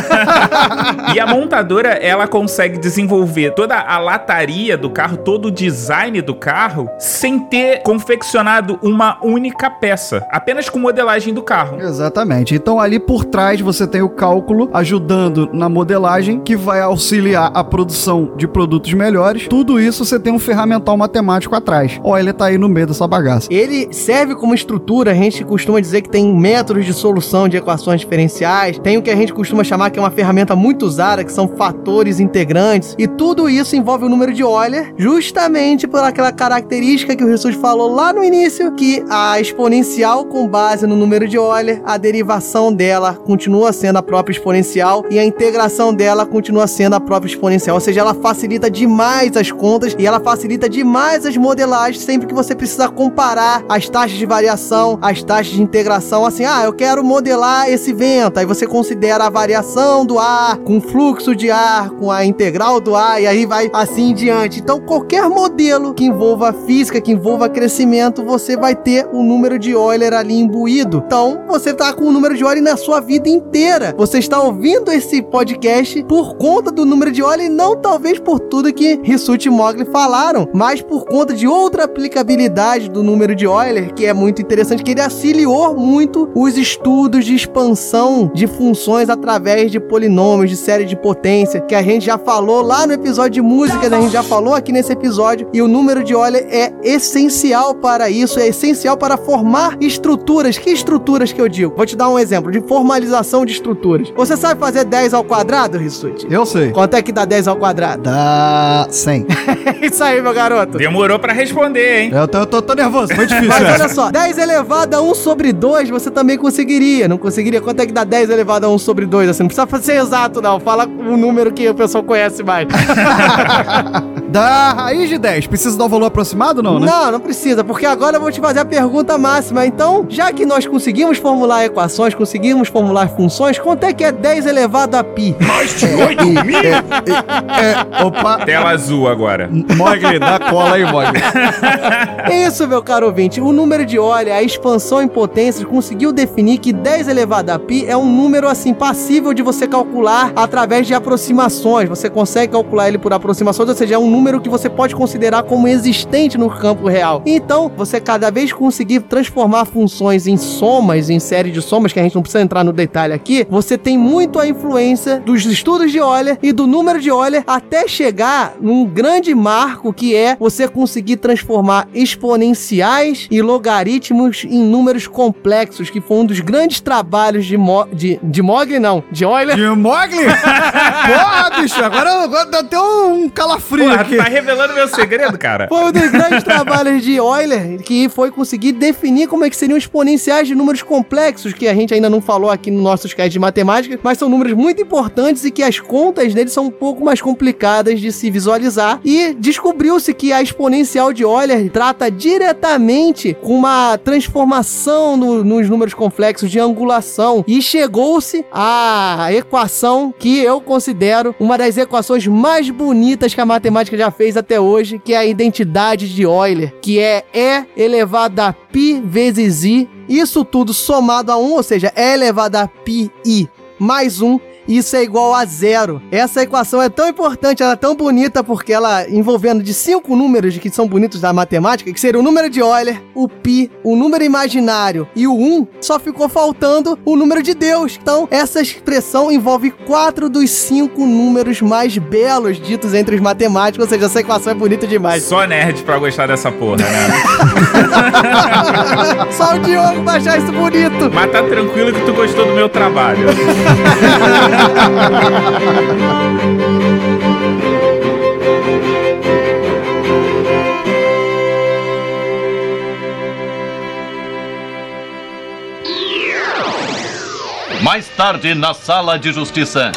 E a montadora, ela consegue desenvolver toda a lataria do carro, todo o design do carro, sem ter confeccionado uma única peça, apenas com modelagem do carro. Exatamente. Então ali por trás você tem o cálculo ajudando na modelagem que vai auxiliar a produção de produtos melhores. Tudo isso você tem um ferramental matemático atrás. Ó, ele tá aí no meio dessa bagaça. Ele serve como estrutura, a gente costuma dizer que tem métodos de solução de equações diferenciais, tem o que a gente costuma chamar que é uma ferramenta muito usada, que são fatores integrantes, e tudo isso envolve o número de Euler, justamente por aquela característica que o Jesus falou lá no início, que a exponencial com base no número de Euler, a derivação dela continua sendo a própria exponencial e a integração dela continua sendo a própria exponencial, ou seja, ela facilita demais as contas e ela facilita demais as modelagens sempre que você precisa comparar as taxas de variação, as taxas de integração, assim, ah, eu quero modelar esse vento, aí você considera a variação do ar com o fluxo de ar, com a integral do ar e aí vai assim em diante. Então, qualquer modelo que envolva física, que envolva crescimento, você vai ter o número de Euler ali imbuído. Então, você tá com o número de Euler na sua vida inteira. Você está ouvindo esse podcast por conta do número de Euler não talvez por tudo que Rissuti e Mogli falaram, mas por conta de outra aplicabilidade do número de Euler, que é muito interessante, que ele auxiliou muito os estudos de expansão de funções através de polinômios, de série de potência, que a gente já falou lá no episódio de música, né? a gente já falou aqui nesse episódio, e o número de Euler é essencial para isso, é essencial para formar estruturas. Que estruturas que eu digo? Vou te dar um exemplo de formalização de estruturas. Você sabe fazer 10 ao quadrado, Rissuti? Eu sei. Quanto é que dá 10 ao quadrado? Dá 100. É [LAUGHS] isso aí, meu garoto. Demorou pra responder, hein? Eu tô, eu tô, tô nervoso, foi difícil. Mas essa. olha só, 10 elevado a 1 sobre 2 você também conseguiria. Não conseguiria? Quanto é que dá 10 elevado a 1 sobre 2? Assim, não precisa ser exato, não. Fala um número que o pessoal conhece mais. [LAUGHS] Dá raiz de 10. Precisa dar o valor aproximado, não, né? Não, não precisa, porque agora eu vou te fazer a pergunta máxima. Então, já que nós conseguimos formular equações, conseguimos formular funções, quanto é que é 10 elevado a pi? Mais de 8 mil? É, opa. Tela azul agora. Mogli, dá cola aí, Mogli. Isso, meu caro ouvinte, o número de Euler, a expansão em potências, conseguiu definir que 10 elevado a pi é um número assim passível de você calcular através de aproximações. Você consegue calcular ele por aproximações, ou seja, é um número que você pode considerar como existente no campo real. Então, você cada vez conseguir transformar funções em somas, em série de somas, que a gente não precisa entrar no detalhe aqui, você tem muito a influência dos estudos de Euler e do número de Euler até chegar num grande marco que é você conseguir transformar exponenciais e logaritmos em números complexos, que foi um dos grandes trabalhos de, Mo de, de Mogli, não, de Euler. De Mogli? [LAUGHS] Porra, bicho, agora, agora deu até um calafrio Porra, aqui. Aqui. Tá revelando meu segredo, cara. Foi um dos grandes trabalhos de Euler, que foi conseguir definir como é que seriam exponenciais de números complexos, que a gente ainda não falou aqui no nosso cast de matemática, mas são números muito importantes e que as contas deles são um pouco mais complicadas de se visualizar. E descobriu-se que a exponencial de Euler trata diretamente com uma transformação no- nos números complexos de angulação e chegou-se à equação que eu considero uma das equações mais bonitas que a matemática já fez até hoje, que é a identidade de Euler, que é E elevado a π vezes I, isso tudo somado a 1, ou seja, E elevado a π I mais 1, isso é igual a zero. Essa equação é tão importante, ela é tão bonita, porque ela envolvendo de cinco números que são bonitos da matemática, que seria o número de Euler, o pi, o número imaginário e o 1, só ficou faltando o número de Deus. Então, essa expressão envolve quatro dos cinco números mais belos ditos entre os matemáticos, ou seja, essa equação é bonita demais. Só nerd pra gostar dessa porra, né? [LAUGHS] Só o Diogo vai achar isso bonito. Mas tá tranquilo que tu gostou do meu trabalho. [LAUGHS] Mais tarde, na sala de justiça.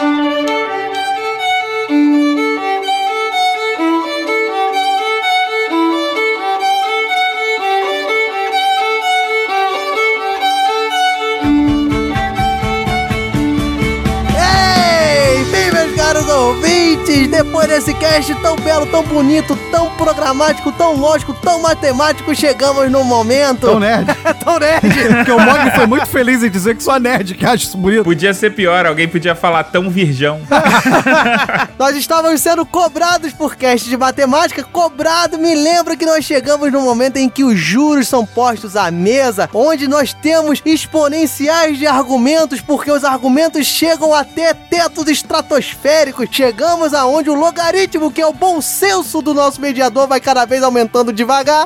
Ouvintes, depois desse cast tão belo, tão bonito, tão programático, tão lógico, tão matemático, chegamos no momento. Tão nerd. [LAUGHS] tão nerd. Porque o Mogli foi muito feliz em dizer que sou nerd, que acha isso bonito. Podia ser pior, alguém podia falar tão virgão. [LAUGHS] Nós estávamos sendo cobrados por cast de matemática, cobrado, me lembra que nós chegamos no momento em que os juros são postos à mesa, onde nós temos exponenciais de argumentos, porque os argumentos chegam até tetos estratosféricos. Chegamos aonde o logaritmo, que é o bom senso do nosso mediador, vai cada vez aumentando devagar.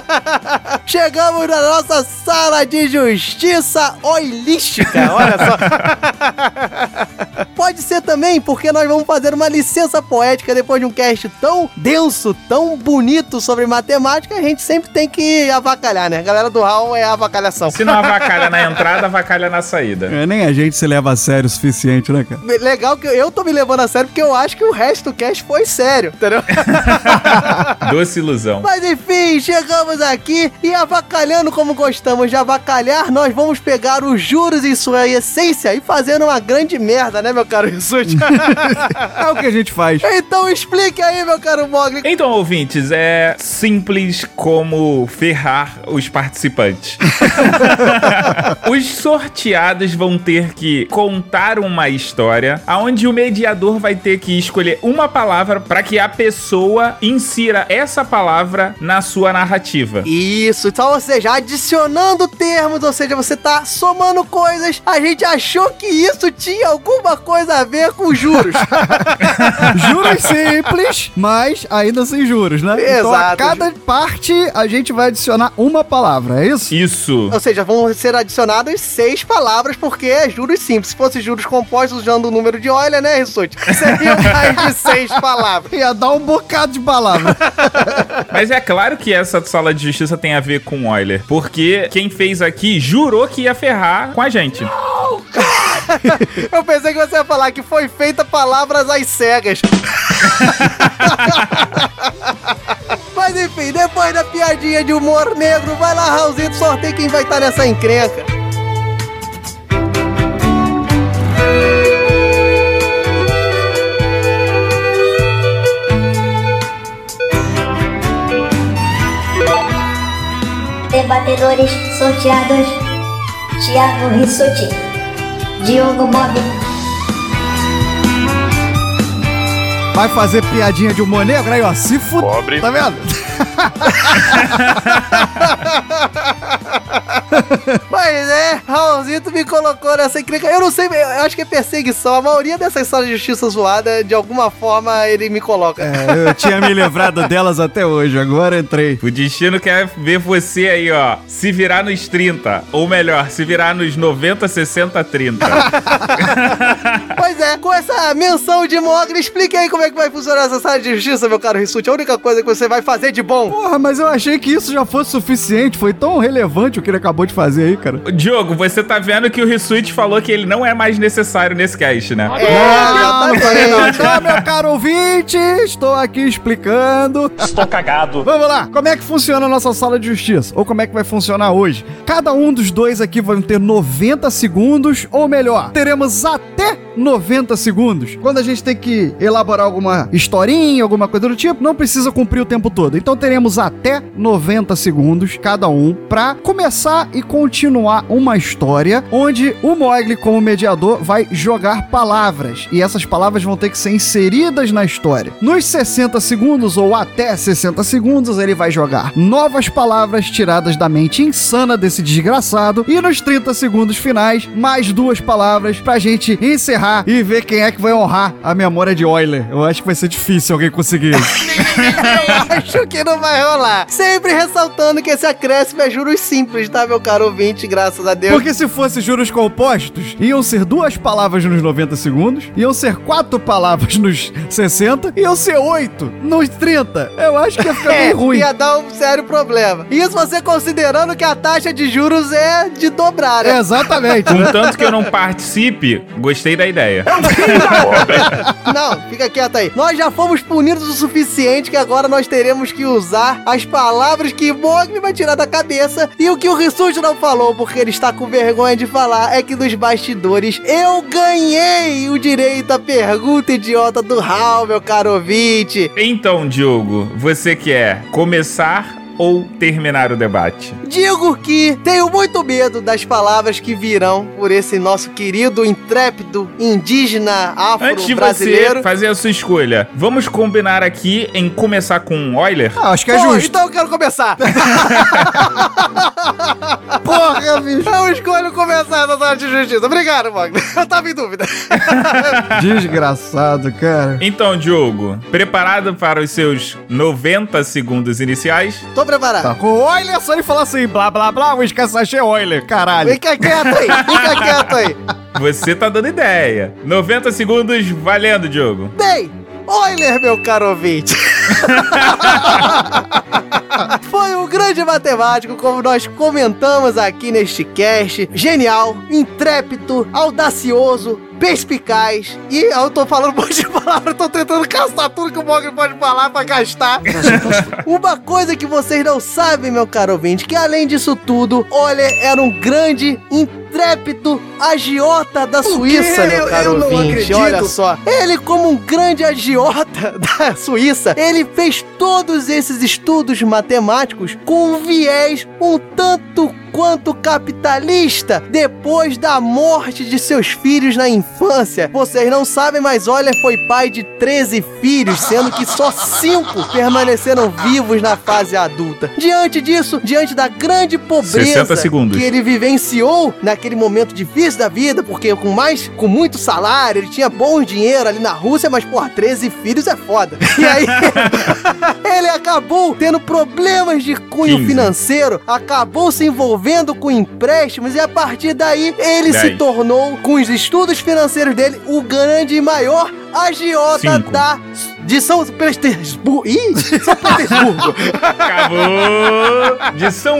[LAUGHS] Chegamos na nossa sala de justiça oilística, olha só. [LAUGHS] Pode ser também porque nós vamos fazer uma licença poética depois de um cast tão denso, tão bonito sobre matemática, a gente sempre tem que avacalhar, né? A galera do Raul é avacalhação. Se não avacalha na [LAUGHS] entrada, avacalha na saída. É, nem a gente se leva a sério o suficiente, né, cara? Legal que eu tô me levando a sério porque eu acho que o resto do cast foi sério, entendeu? [LAUGHS] Doce ilusão. Mas enfim, chegamos aqui e avacalhando como gostamos de avacalhar, nós vamos pegar os juros em sua essência e fazer uma grande merda, né, meu caro Rissuti? [LAUGHS] É o que a gente faz. então explique aí, meu caro Mogli. Então, ouvintes, é simples como ferrar os participantes. [LAUGHS] os sorteados vão ter que contar uma história, aonde o mediador vai ter que escolher uma palavra para que a pessoa insira essa palavra na sua narrativa. Isso, então, ou seja, adicionando termos, ou seja, você tá somando coisas, a gente achou que isso tinha alguma coisa a ver com juros. [LAUGHS] Juros simples, mas ainda sem juros, né? Então a Exato. cada parte a gente vai adicionar uma palavra, é isso? Isso. ou seja, vão ser adicionadas seis palavras, porque é juros simples. Se fosse juros compostos usando o número de Euler, né, Rissuti? Seriam mais de seis palavras. Ia dar um bocado de palavra. [LAUGHS] Mas é claro que essa sala de justiça tem a ver com Euler, porque quem fez aqui jurou que ia ferrar com a gente. [LAUGHS] Eu pensei que você ia falar que foi feita palavras às cegas. [LAUGHS] Mas enfim, depois da piadinha de humor negro, vai lá, Raulzito, sorteia quem vai estar nessa encrenca. Debatedores sorteados: Thiago Rissuti, Diogo Bob, Vai fazer piadinha de humor negro aí, ó. Se fuder. Pobre. Tá vendo? [LAUGHS] Mas é, Raulzito me colocou nessa encrenca. Eu não sei, eu acho que é perseguição. A maioria dessas histórias de justiça zoada, de alguma forma, ele me coloca. É, eu tinha me livrado delas até hoje, agora entrei. O destino quer ver você aí, ó, se virar nos 30. Ou melhor, se virar nos 90, 60, 30. Pois é, com essa menção de Mogli, explique aí como é que vai funcionar essa sala de justiça, meu caro Rissuti. A única coisa que você vai fazer de bom. Porra, mas eu achei que isso já fosse suficiente. Foi tão relevante o que ele acabou de fazer aí, cara. Diogo, você tá vendo que o Rissuit falou que ele não é mais necessário nesse cast, né? É, não, não falei não. exatamente. Então, meu caro ouvinte, estou aqui explicando. Estou cagado. Vamos lá, como é que funciona a nossa sala de justiça? Ou como é que vai funcionar hoje? Cada um dos dois aqui vai ter 90 segundos, ou melhor, teremos até 90 segundos. Quando a gente tem que elaborar alguma historinha, alguma coisa do tipo, não precisa cumprir o tempo todo. Então teremos até 90 segundos cada um para começar e continuar uma história onde o Mogli, como mediador, vai jogar palavras e essas palavras vão ter que ser inseridas na história. Nos 60 segundos ou até 60 segundos, ele vai jogar novas palavras tiradas da mente insana desse desgraçado e nos 30 segundos finais, mais duas palavras pra gente encerrar e ver quem é que vai honrar a memória de Euler. Eu acho que vai ser difícil alguém conseguir isso. [LAUGHS] Eu acho que não vai rolar. Sempre ressaltando que esse acréscimo é juros simples, tá, meu caro ouvinte? Graças a Deus. Porque se fosse juros compostos, iam ser duas palavras nos 90 segundos, iam ser quatro palavras [LAUGHS] nos 60, iam ser oito nos 30. Eu acho que ia ficar [LAUGHS] É, meio ruim. ia dar um sério problema. Isso você considerando que a taxa de juros é de dobrar, né? Exatamente. Contanto que eu não participe, gostei da ideia. Não, fica quieto aí. Nós já fomos punidos o suficiente que agora nós teremos que usar as palavras que Mogli vai tirar da cabeça. E o que o Rissuti não falou, porque ele está com vergonha de falar, é que nos bastidores eu ganhei o direito à pergunta idiota do Hal, meu caro ouvinte. Então, Diogo, você quer começar ou terminar o debate? Digo que tenho muito medo das palavras que virão por esse nosso querido, intrépido, indígena, Antes de afro-brasileiro. você fazer a sua escolha, vamos combinar aqui em começar com Euler? Ah, acho que é Pô, justo. então eu quero começar. [LAUGHS] Porra, bicho. Eu escolho começar essa sala de justiça. Obrigado, Mogli. Eu tava em dúvida. [LAUGHS] Desgraçado, cara. Então, Diogo, preparado para os seus 90 segundos iniciais? Tô preparado. Tá, com o Euler, só ele falar assim, blá blá blá, o escassachê Euler, caralho. Fica quieto aí, fica quieto aí. Você tá dando ideia. 90 segundos valendo, Diogo. Bem, Euler, meu caro ouvinte. [LAUGHS] Foi um grande matemático, como nós comentamos aqui neste cast. Genial, intrépido, audacioso, perspicaz. E eu tô falando um monte de [LAUGHS] palavras, tô tentando caçar tudo que o Mogli pode falar pra gastar. [LAUGHS] Uma coisa que vocês não sabem, meu caro ouvinte, que além disso tudo, Euler era um grande, intrépido agiota da Suíça, meu Eu- caro eu não ouvinte. acredito. Olha só. Ele, como um grande agiota [LAUGHS] da Suíça, ele fez todos esses estudos matemáticos com um viés um tanto quanto capitalista depois da morte de seus filhos na infância. Vocês não sabem, mas Euler foi pai de 13 filhos, sendo que só 5 permaneceram vivos na fase adulta. Diante disso, diante da grande 60 pobreza segundos. que ele vivenciou naquele momento difícil da vida, porque com mais, com muito salário, ele tinha bom dinheiro ali na Rússia, mas porra, 13 filhos é foda. E aí, [LAUGHS] ele acabou tendo problemas de cunho 15. financeiro, acabou se envolvendo com empréstimos e a partir daí ele se Dez. tornou, com os estudos financeiros dele, o grande e maior agiota Cinco. da de São Petersburgo. Ih, São Petersburgo. Acabou de São...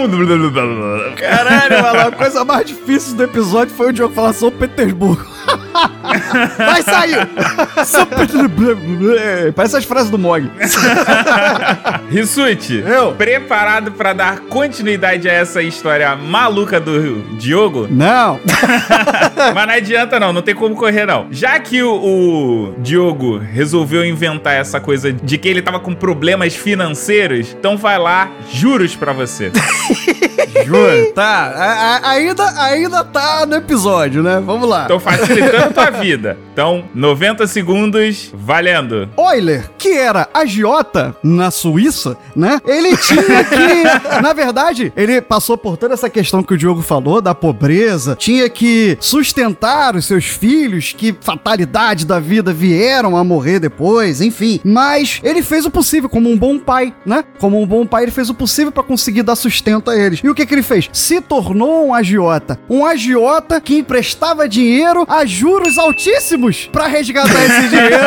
Caralho, mano, a coisa mais difícil do episódio foi o Diogo falar São Petersburgo. [LAUGHS] Mas saiu. São Petersburgo. Parece as frases do Mog. [LAUGHS] Rissuti, Eu? preparado para dar continuidade a essa história maluca do Diogo? Não. [LAUGHS] Mas não adianta não, não tem como correr não. Já que o, o Diogo resolveu inventar essa coisa de que ele tava com problemas financeiros, então vai lá, juros pra você. [LAUGHS] Juro. Tá, a- a- ainda, ainda tá no episódio, né? Vamos lá. Então facilitando [LAUGHS] tua vida. Então, 90 segundos, valendo. Euler, que era agiota na Suíça, né? Ele tinha que, [LAUGHS] na verdade, ele passou por toda essa questão que o Diogo falou da pobreza, tinha que sustentar os seus filhos, que fatalidade da vida vieram a morrer depois, enfim. Mas ele fez o possível como um bom pai, né? Como um bom pai, ele fez o possível para conseguir dar sustento a eles. E o que que ele fez? Se tornou um agiota. Um agiota que emprestava dinheiro a juros altíssimos para resgatar esse [LAUGHS] dinheiro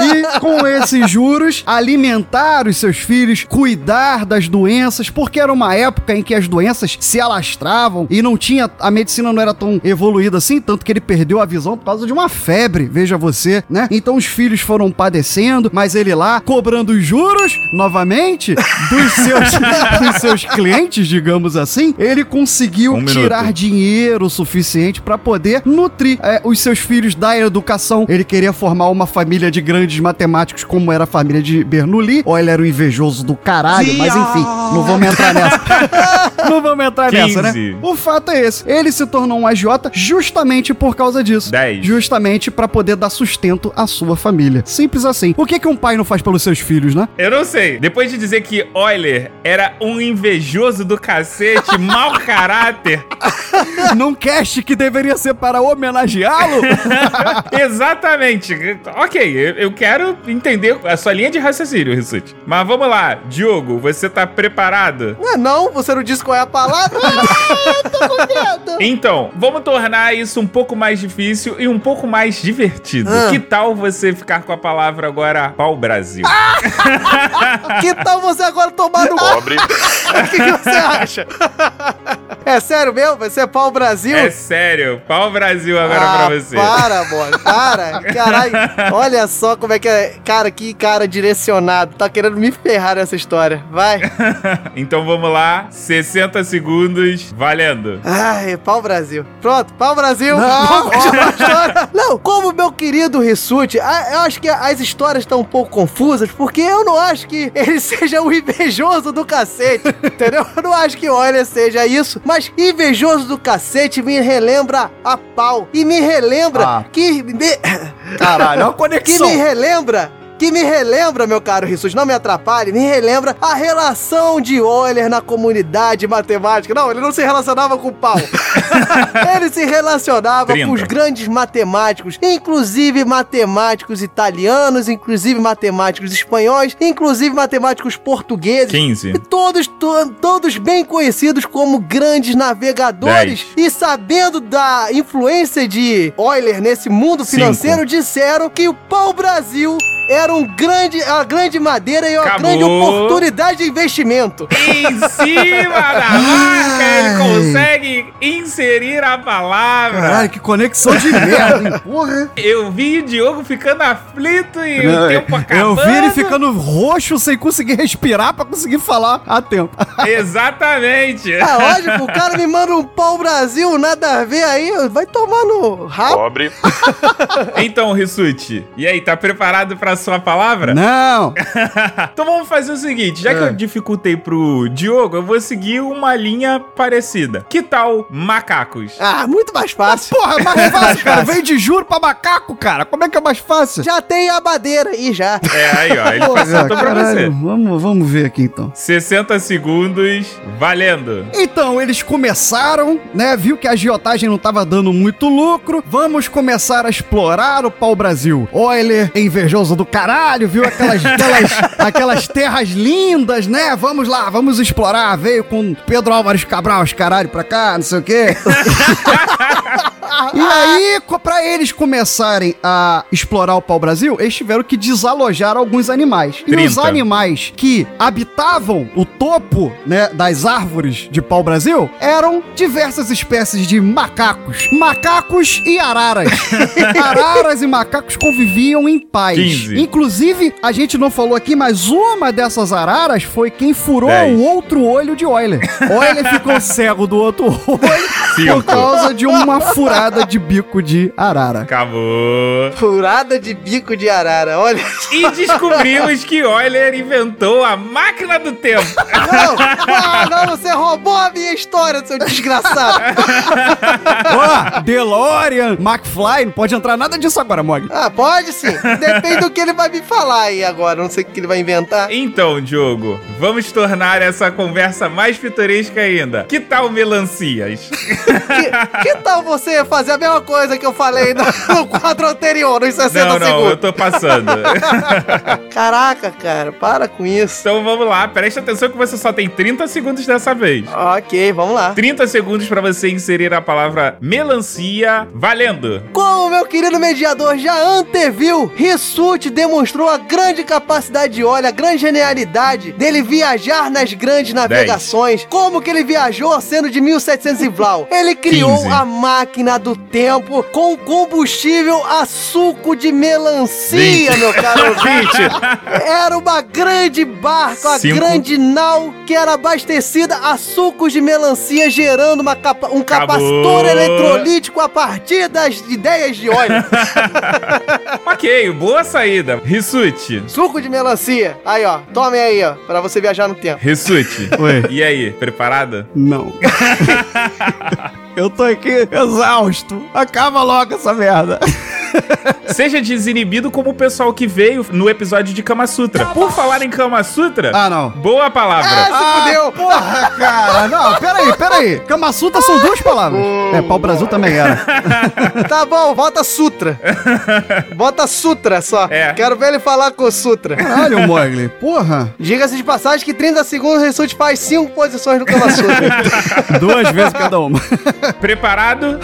e com esses juros alimentar os seus filhos, cuidar das doenças, porque era uma época em que as doenças se alastravam e não tinha a medicina não era tão evoluída assim, tanto que ele perdeu a visão por causa de uma febre, veja você, né? Então os filhos foram padecendo, mas ele lá cobrando os juros novamente dos seus, [LAUGHS] dos seus clientes, digamos assim, ele conseguiu Um minuto. tirar dinheiro suficiente para poder nutrir é, os seus filhos da educação. Ele queria formar uma família de grandes matemáticos, como era a família de Bernoulli, ou ele era um invejoso do caralho, mas enfim, não vamos entrar nessa. [LAUGHS] não vamos entrar nessa, né? 15. O fato é esse. Ele se tornou um agiota justamente por causa disso. 10. Justamente para poder dar sustento à sua família. Simples assim. O que, que um pai não faz pelos seus filhos, né? Eu não sei. Depois de dizer que Euler era um invejoso do cacete, [LAUGHS] mau caráter, [LAUGHS] Num cast que deveria ser para homenageá-lo? [LAUGHS] Exatamente. Ok, eu, eu quero entender a sua linha de raciocínio, Rissuti. Mas vamos lá, Diogo, você tá preparado? Não, não, você não disse qual é a palavra? Então, vamos tornar isso um pouco mais difícil e um pouco mais divertido. Ah. Que tal você ficar com a palavra agora pau Brasil? [LAUGHS] que tal você agora tomar no Pobre. [LAUGHS] O que, que você acha? [LAUGHS] É sério mesmo? Vai ser pau Brasil? É sério, pau Brasil agora ah, pra você. Para, [LAUGHS] mano, para. Caralho, olha só como é que é. Cara, que cara direcionado. Tá querendo me ferrar nessa história. Vai. [LAUGHS] Então vamos lá, 60 segundos, valendo. Ai, pau Brasil. Pronto, pau Brasil. Não. [LAUGHS] Não, como meu querido Rissuti, eu acho que as histórias estão um pouco confusas, porque eu não acho que ele seja o invejoso do cacete, entendeu? Eu não acho que o Euler seja isso, mas invejoso do cacete me relembra a pau. E me relembra Ah. que... Me... [COUGHS] Caralho, é uma Que conexão. me relembra, que me relembra, meu caro Rissus, não me atrapalhe, me relembra a relação de Euler na comunidade matemática. Não, ele não se relacionava com o pau. [LAUGHS] ele se relacionava 30. com os grandes matemáticos, inclusive matemáticos italianos, inclusive matemáticos espanhóis, inclusive matemáticos portugueses. 15. E todos, to- todos bem conhecidos como grandes navegadores. E sabendo da influência de Euler nesse mundo Cinco. financeiro, disseram que o pau-brasil era um grande, uma grande madeira e uma Acabou. grande oportunidade de investimento. Em cima da marca, ele consegue inserir a palavra. Caralho, que conexão de merda, hein? Porra. Eu vi o Diogo ficando aflito e Não, o tempo acabando. eu vi ele ficando roxo sem conseguir respirar pra conseguir falar a tempo. [LAUGHS] Exatamente. É lógico, o cara me manda um pau-brasil, nada a ver aí, vai tomar no rabo. Pobre. [LAUGHS] Então, Rissuti, e aí, tá preparado pra sua palavra? Não. [LAUGHS] então vamos fazer o seguinte, já que É. eu dificultei pro Diogo, eu vou seguir uma linha parecida. Que tal macacos? Ah, muito mais fácil. Porra, mais [LAUGHS] fácil, cara. Vem de juro pra macaco, cara. Como é que é mais fácil? Já tem a madeira aí, já. É, aí, ó, ele facilitou pra você. Vamos, vamos ver aqui então. 60 segundos, valendo. Então, eles começaram, né? Viu que a agiotagem não tava dando muito lucro. Vamos começar a explorar o pau-brasil. Euler, invejoso do caralho, viu aquelas, aquelas, aquelas terras lindas, né? Vamos lá, vamos explorar. Veio com Pedro Álvares Cabral, os caralho pra cá, não sei o quê. [LAUGHS] E aí, pra eles começarem a explorar o pau-brasil, eles tiveram que desalojar alguns animais. E os 30. animais que habitavam o topo, né, das árvores de pau-brasil eram diversas espécies de macacos. Macacos e araras. [LAUGHS] araras e macacos conviviam em paz. 15. 15. Inclusive, a gente não falou aqui, mas uma dessas araras foi quem furou Dez. o outro olho de Euler. [LAUGHS] Euler ficou cego do outro olho Cinco. por causa de uma furada de bico de arara. Acabou. Furada de bico de arara, olha. E descobrimos que Euler inventou a máquina do tempo. Não, ah, não, você roubou a minha história, seu desgraçado. [LAUGHS] Ó, DeLorean, McFly, não pode entrar nada disso agora, Mog. Ah, pode sim. [LAUGHS] Depende do que ele vai me falar aí agora. Não sei o que ele vai inventar. Então, Diogo, vamos tornar essa conversa mais pitoresca ainda. Que tal melancias? Que, que tal você fazer a mesma coisa que eu falei no, no quadro anterior, nos 60 Não, não, eu segundos? tô passando. [LAUGHS] Caraca, cara, para com isso. Então vamos lá, presta atenção que você só tem 30 segundos dessa vez. Ok, vamos lá. 30 segundos pra você inserir a palavra melancia valendo. Como meu querido mediador já anteviu, Rissuti demonstrou a grande capacidade de olho, a grande genialidade dele viajar nas grandes navegações. Como que ele viajou sendo de 1700 e Vlau? Ele criou 15. a máquina do tempo com combustível a suco de melancia, 20. meu caro [LAUGHS] ouvinte. Era uma grande barca, uma Cinco. grande nau que era abastecida a sucos de melancia, gerando uma capa- um capacitor eletrolítico a partir das ideias de óleo. [LAUGHS] ok, boa saída. Rissuti. Suco de melancia. Aí, ó. Tome aí, ó. Pra você viajar no tempo. Rissuti. Oi. E aí, preparada? Não. [LAUGHS] Eu tô aqui exausto. Acaba logo essa merda. [LAUGHS] [LAUGHS] Seja desinibido como o pessoal que veio no episódio de Kama Sutra. Por falar em Kama Sutra, Ah, não. boa palavra. Ah, se fudeu. Porra, cara. Não, peraí, peraí. Kama Sutra são duas palavras. É, pau Brasil também era. [LAUGHS] Tá bom, bota Sutra. Bota Sutra só. É. Quero ver ele falar com o Sutra. Caralho, Mogli. Porra. Diga-se de passagem que 30 segundos o Rissuti faz 5 posições do Kama Sutra. [LAUGHS] Duas vezes cada uma. Preparado?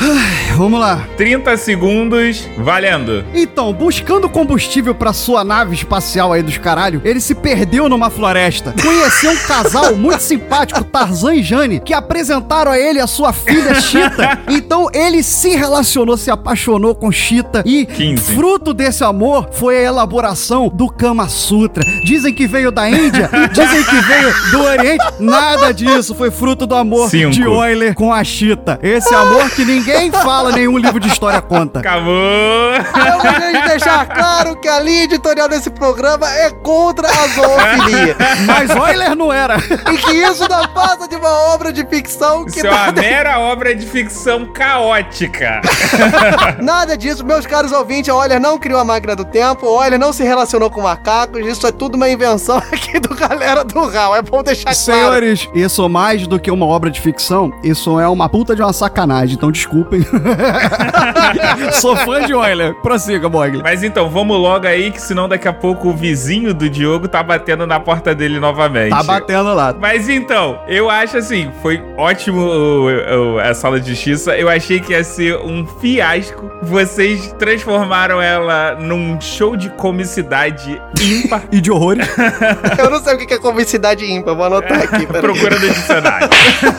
Vamos lá. 30 segundos, valendo. Então, buscando combustível pra sua nave espacial aí dos caralho, ele se perdeu numa floresta. Conheceu um casal [LAUGHS] muito simpático, Tarzan e Jane, que apresentaram a ele a sua filha Chita. [LAUGHS] Então ele se relacionou, se apaixonou com Chita e 15. fruto desse amor foi a elaboração do Kama Sutra. Dizem que veio da Índia, [LAUGHS] dizem que veio do Oriente. Nada disso, foi fruto do amor Cinco. de Euler com a Chita. Esse amor que ninguém fala, nenhum livro de história conta. Acabou. Eu gostaria de deixar claro que a linha editorial desse programa é contra a zoofilia. [LAUGHS] Mas Euler não era. e que isso não passa de uma obra de ficção que Isso é uma nada, mera obra de ficção caótica. [LAUGHS] nada disso. Meus caros ouvintes, a Euler não criou a máquina do tempo, a Euler não se relacionou com macacos, isso é tudo uma invenção [LAUGHS] aqui do galera do RAL. É bom deixar claro. Senhores, isso mais do que uma obra de ficção, isso é uma puta de uma sacanagem, então desculpem. Sou fã de Euler. Prossiga, Mogli. Mas então, vamos logo aí, que senão daqui a pouco o vizinho do Diogo tá batendo na porta dele novamente. Tá batendo lá. Mas então, eu acho assim, foi ótimo o- o- a sala de justiça. Eu achei que ia ser um fiasco. Vocês transformaram ela num show de comicidade ímpar. [LAUGHS] E de horrores. [LAUGHS] Eu não sei o que é comicidade ímpar, vou anotar aqui. Procura no dicionário.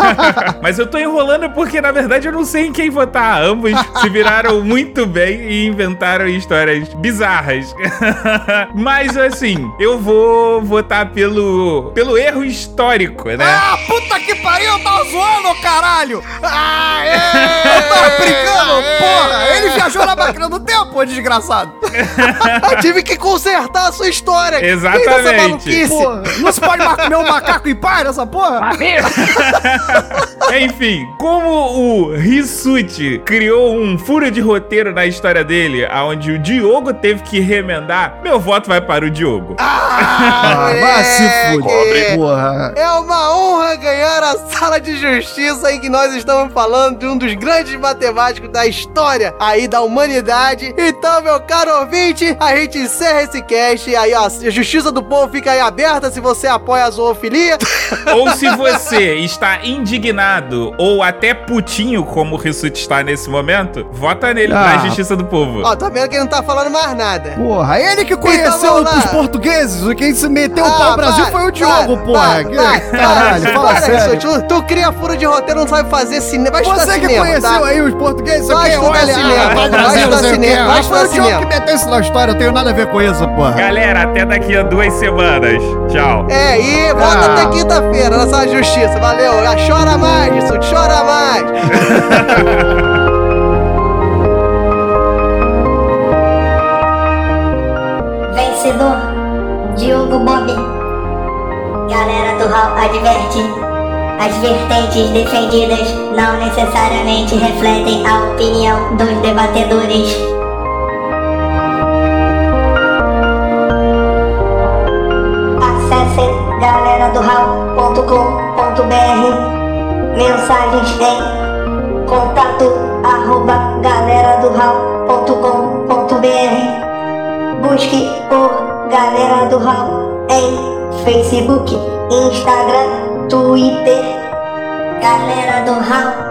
[LAUGHS] Mas eu tô enrolando porque, na verdade, eu não sei em quem votar. Ambos se viraram muito bem e inventaram histórias bizarras. [LAUGHS] Mas, assim, eu vou votar pelo, pelo erro histórico, né? Ah, puta que pariu, eu tava zoando, caralho! Ah, [LAUGHS] é! Eu tava brincando, porra! Ele viajou na máquina do tempo, desgraçado! [LAUGHS] Eu tive que consertar a sua história. Exatamente. Essa maluquice. Porra, não se pode comer um macaco em paz nessa porra? Enfim, como o Rissuti criou um furo de roteiro na história dele, onde o Diogo teve que remendar, meu voto vai para o Diogo. Ah, vai se fuder, porra! É uma honra ganhar a sala de justiça em que nós estamos falando de um dos grandes matemáticos da história aí da humanidade. Então, meu caro ouvinte, a gente encerra esse cast. Aí, ó, a justiça do povo fica aí aberta se você apoia a zoofilia. [LAUGHS] Ou se você está indignado ou até putinho, como o Rissuti está nesse momento, vota nele ele Ah. na justiça do povo. Ó, tá vendo que ele não tá falando mais nada. Porra, ele que conheceu vamos lá. os portugueses. Quem se meteu o Ah, pau no Brasil para, foi o Diogo, para, porra. para, Que- para, Caralho, para, fala para sério. isso, Tu, tu cria furo de roteiro, não sabe fazer cinema. Vai estudar Você que cinema, conheceu tá? aí os portugueses, Vai estudar olha, cinema, ah, vai estudar sei o quê. cinema, vai Ah, foi o estudar Diogo cinema. que meteu isso na história, eu tenho nada a ver com isso, porra. Galera, até daqui a duas semanas. Tchau. É, e volta Ah. até quinta-feira na sala de justiça. Valeu. Ah, Chora mais, isso, chora mais. [LAUGHS] Diogo Bob. Galera do Hall adverte. As vertentes defendidas não necessariamente refletem a opinião dos debatedores. Acessem galera do Mensagens em contato arroba galera do Busque por Galera do Hall em Facebook, Instagram, Twitter. Galera do Hall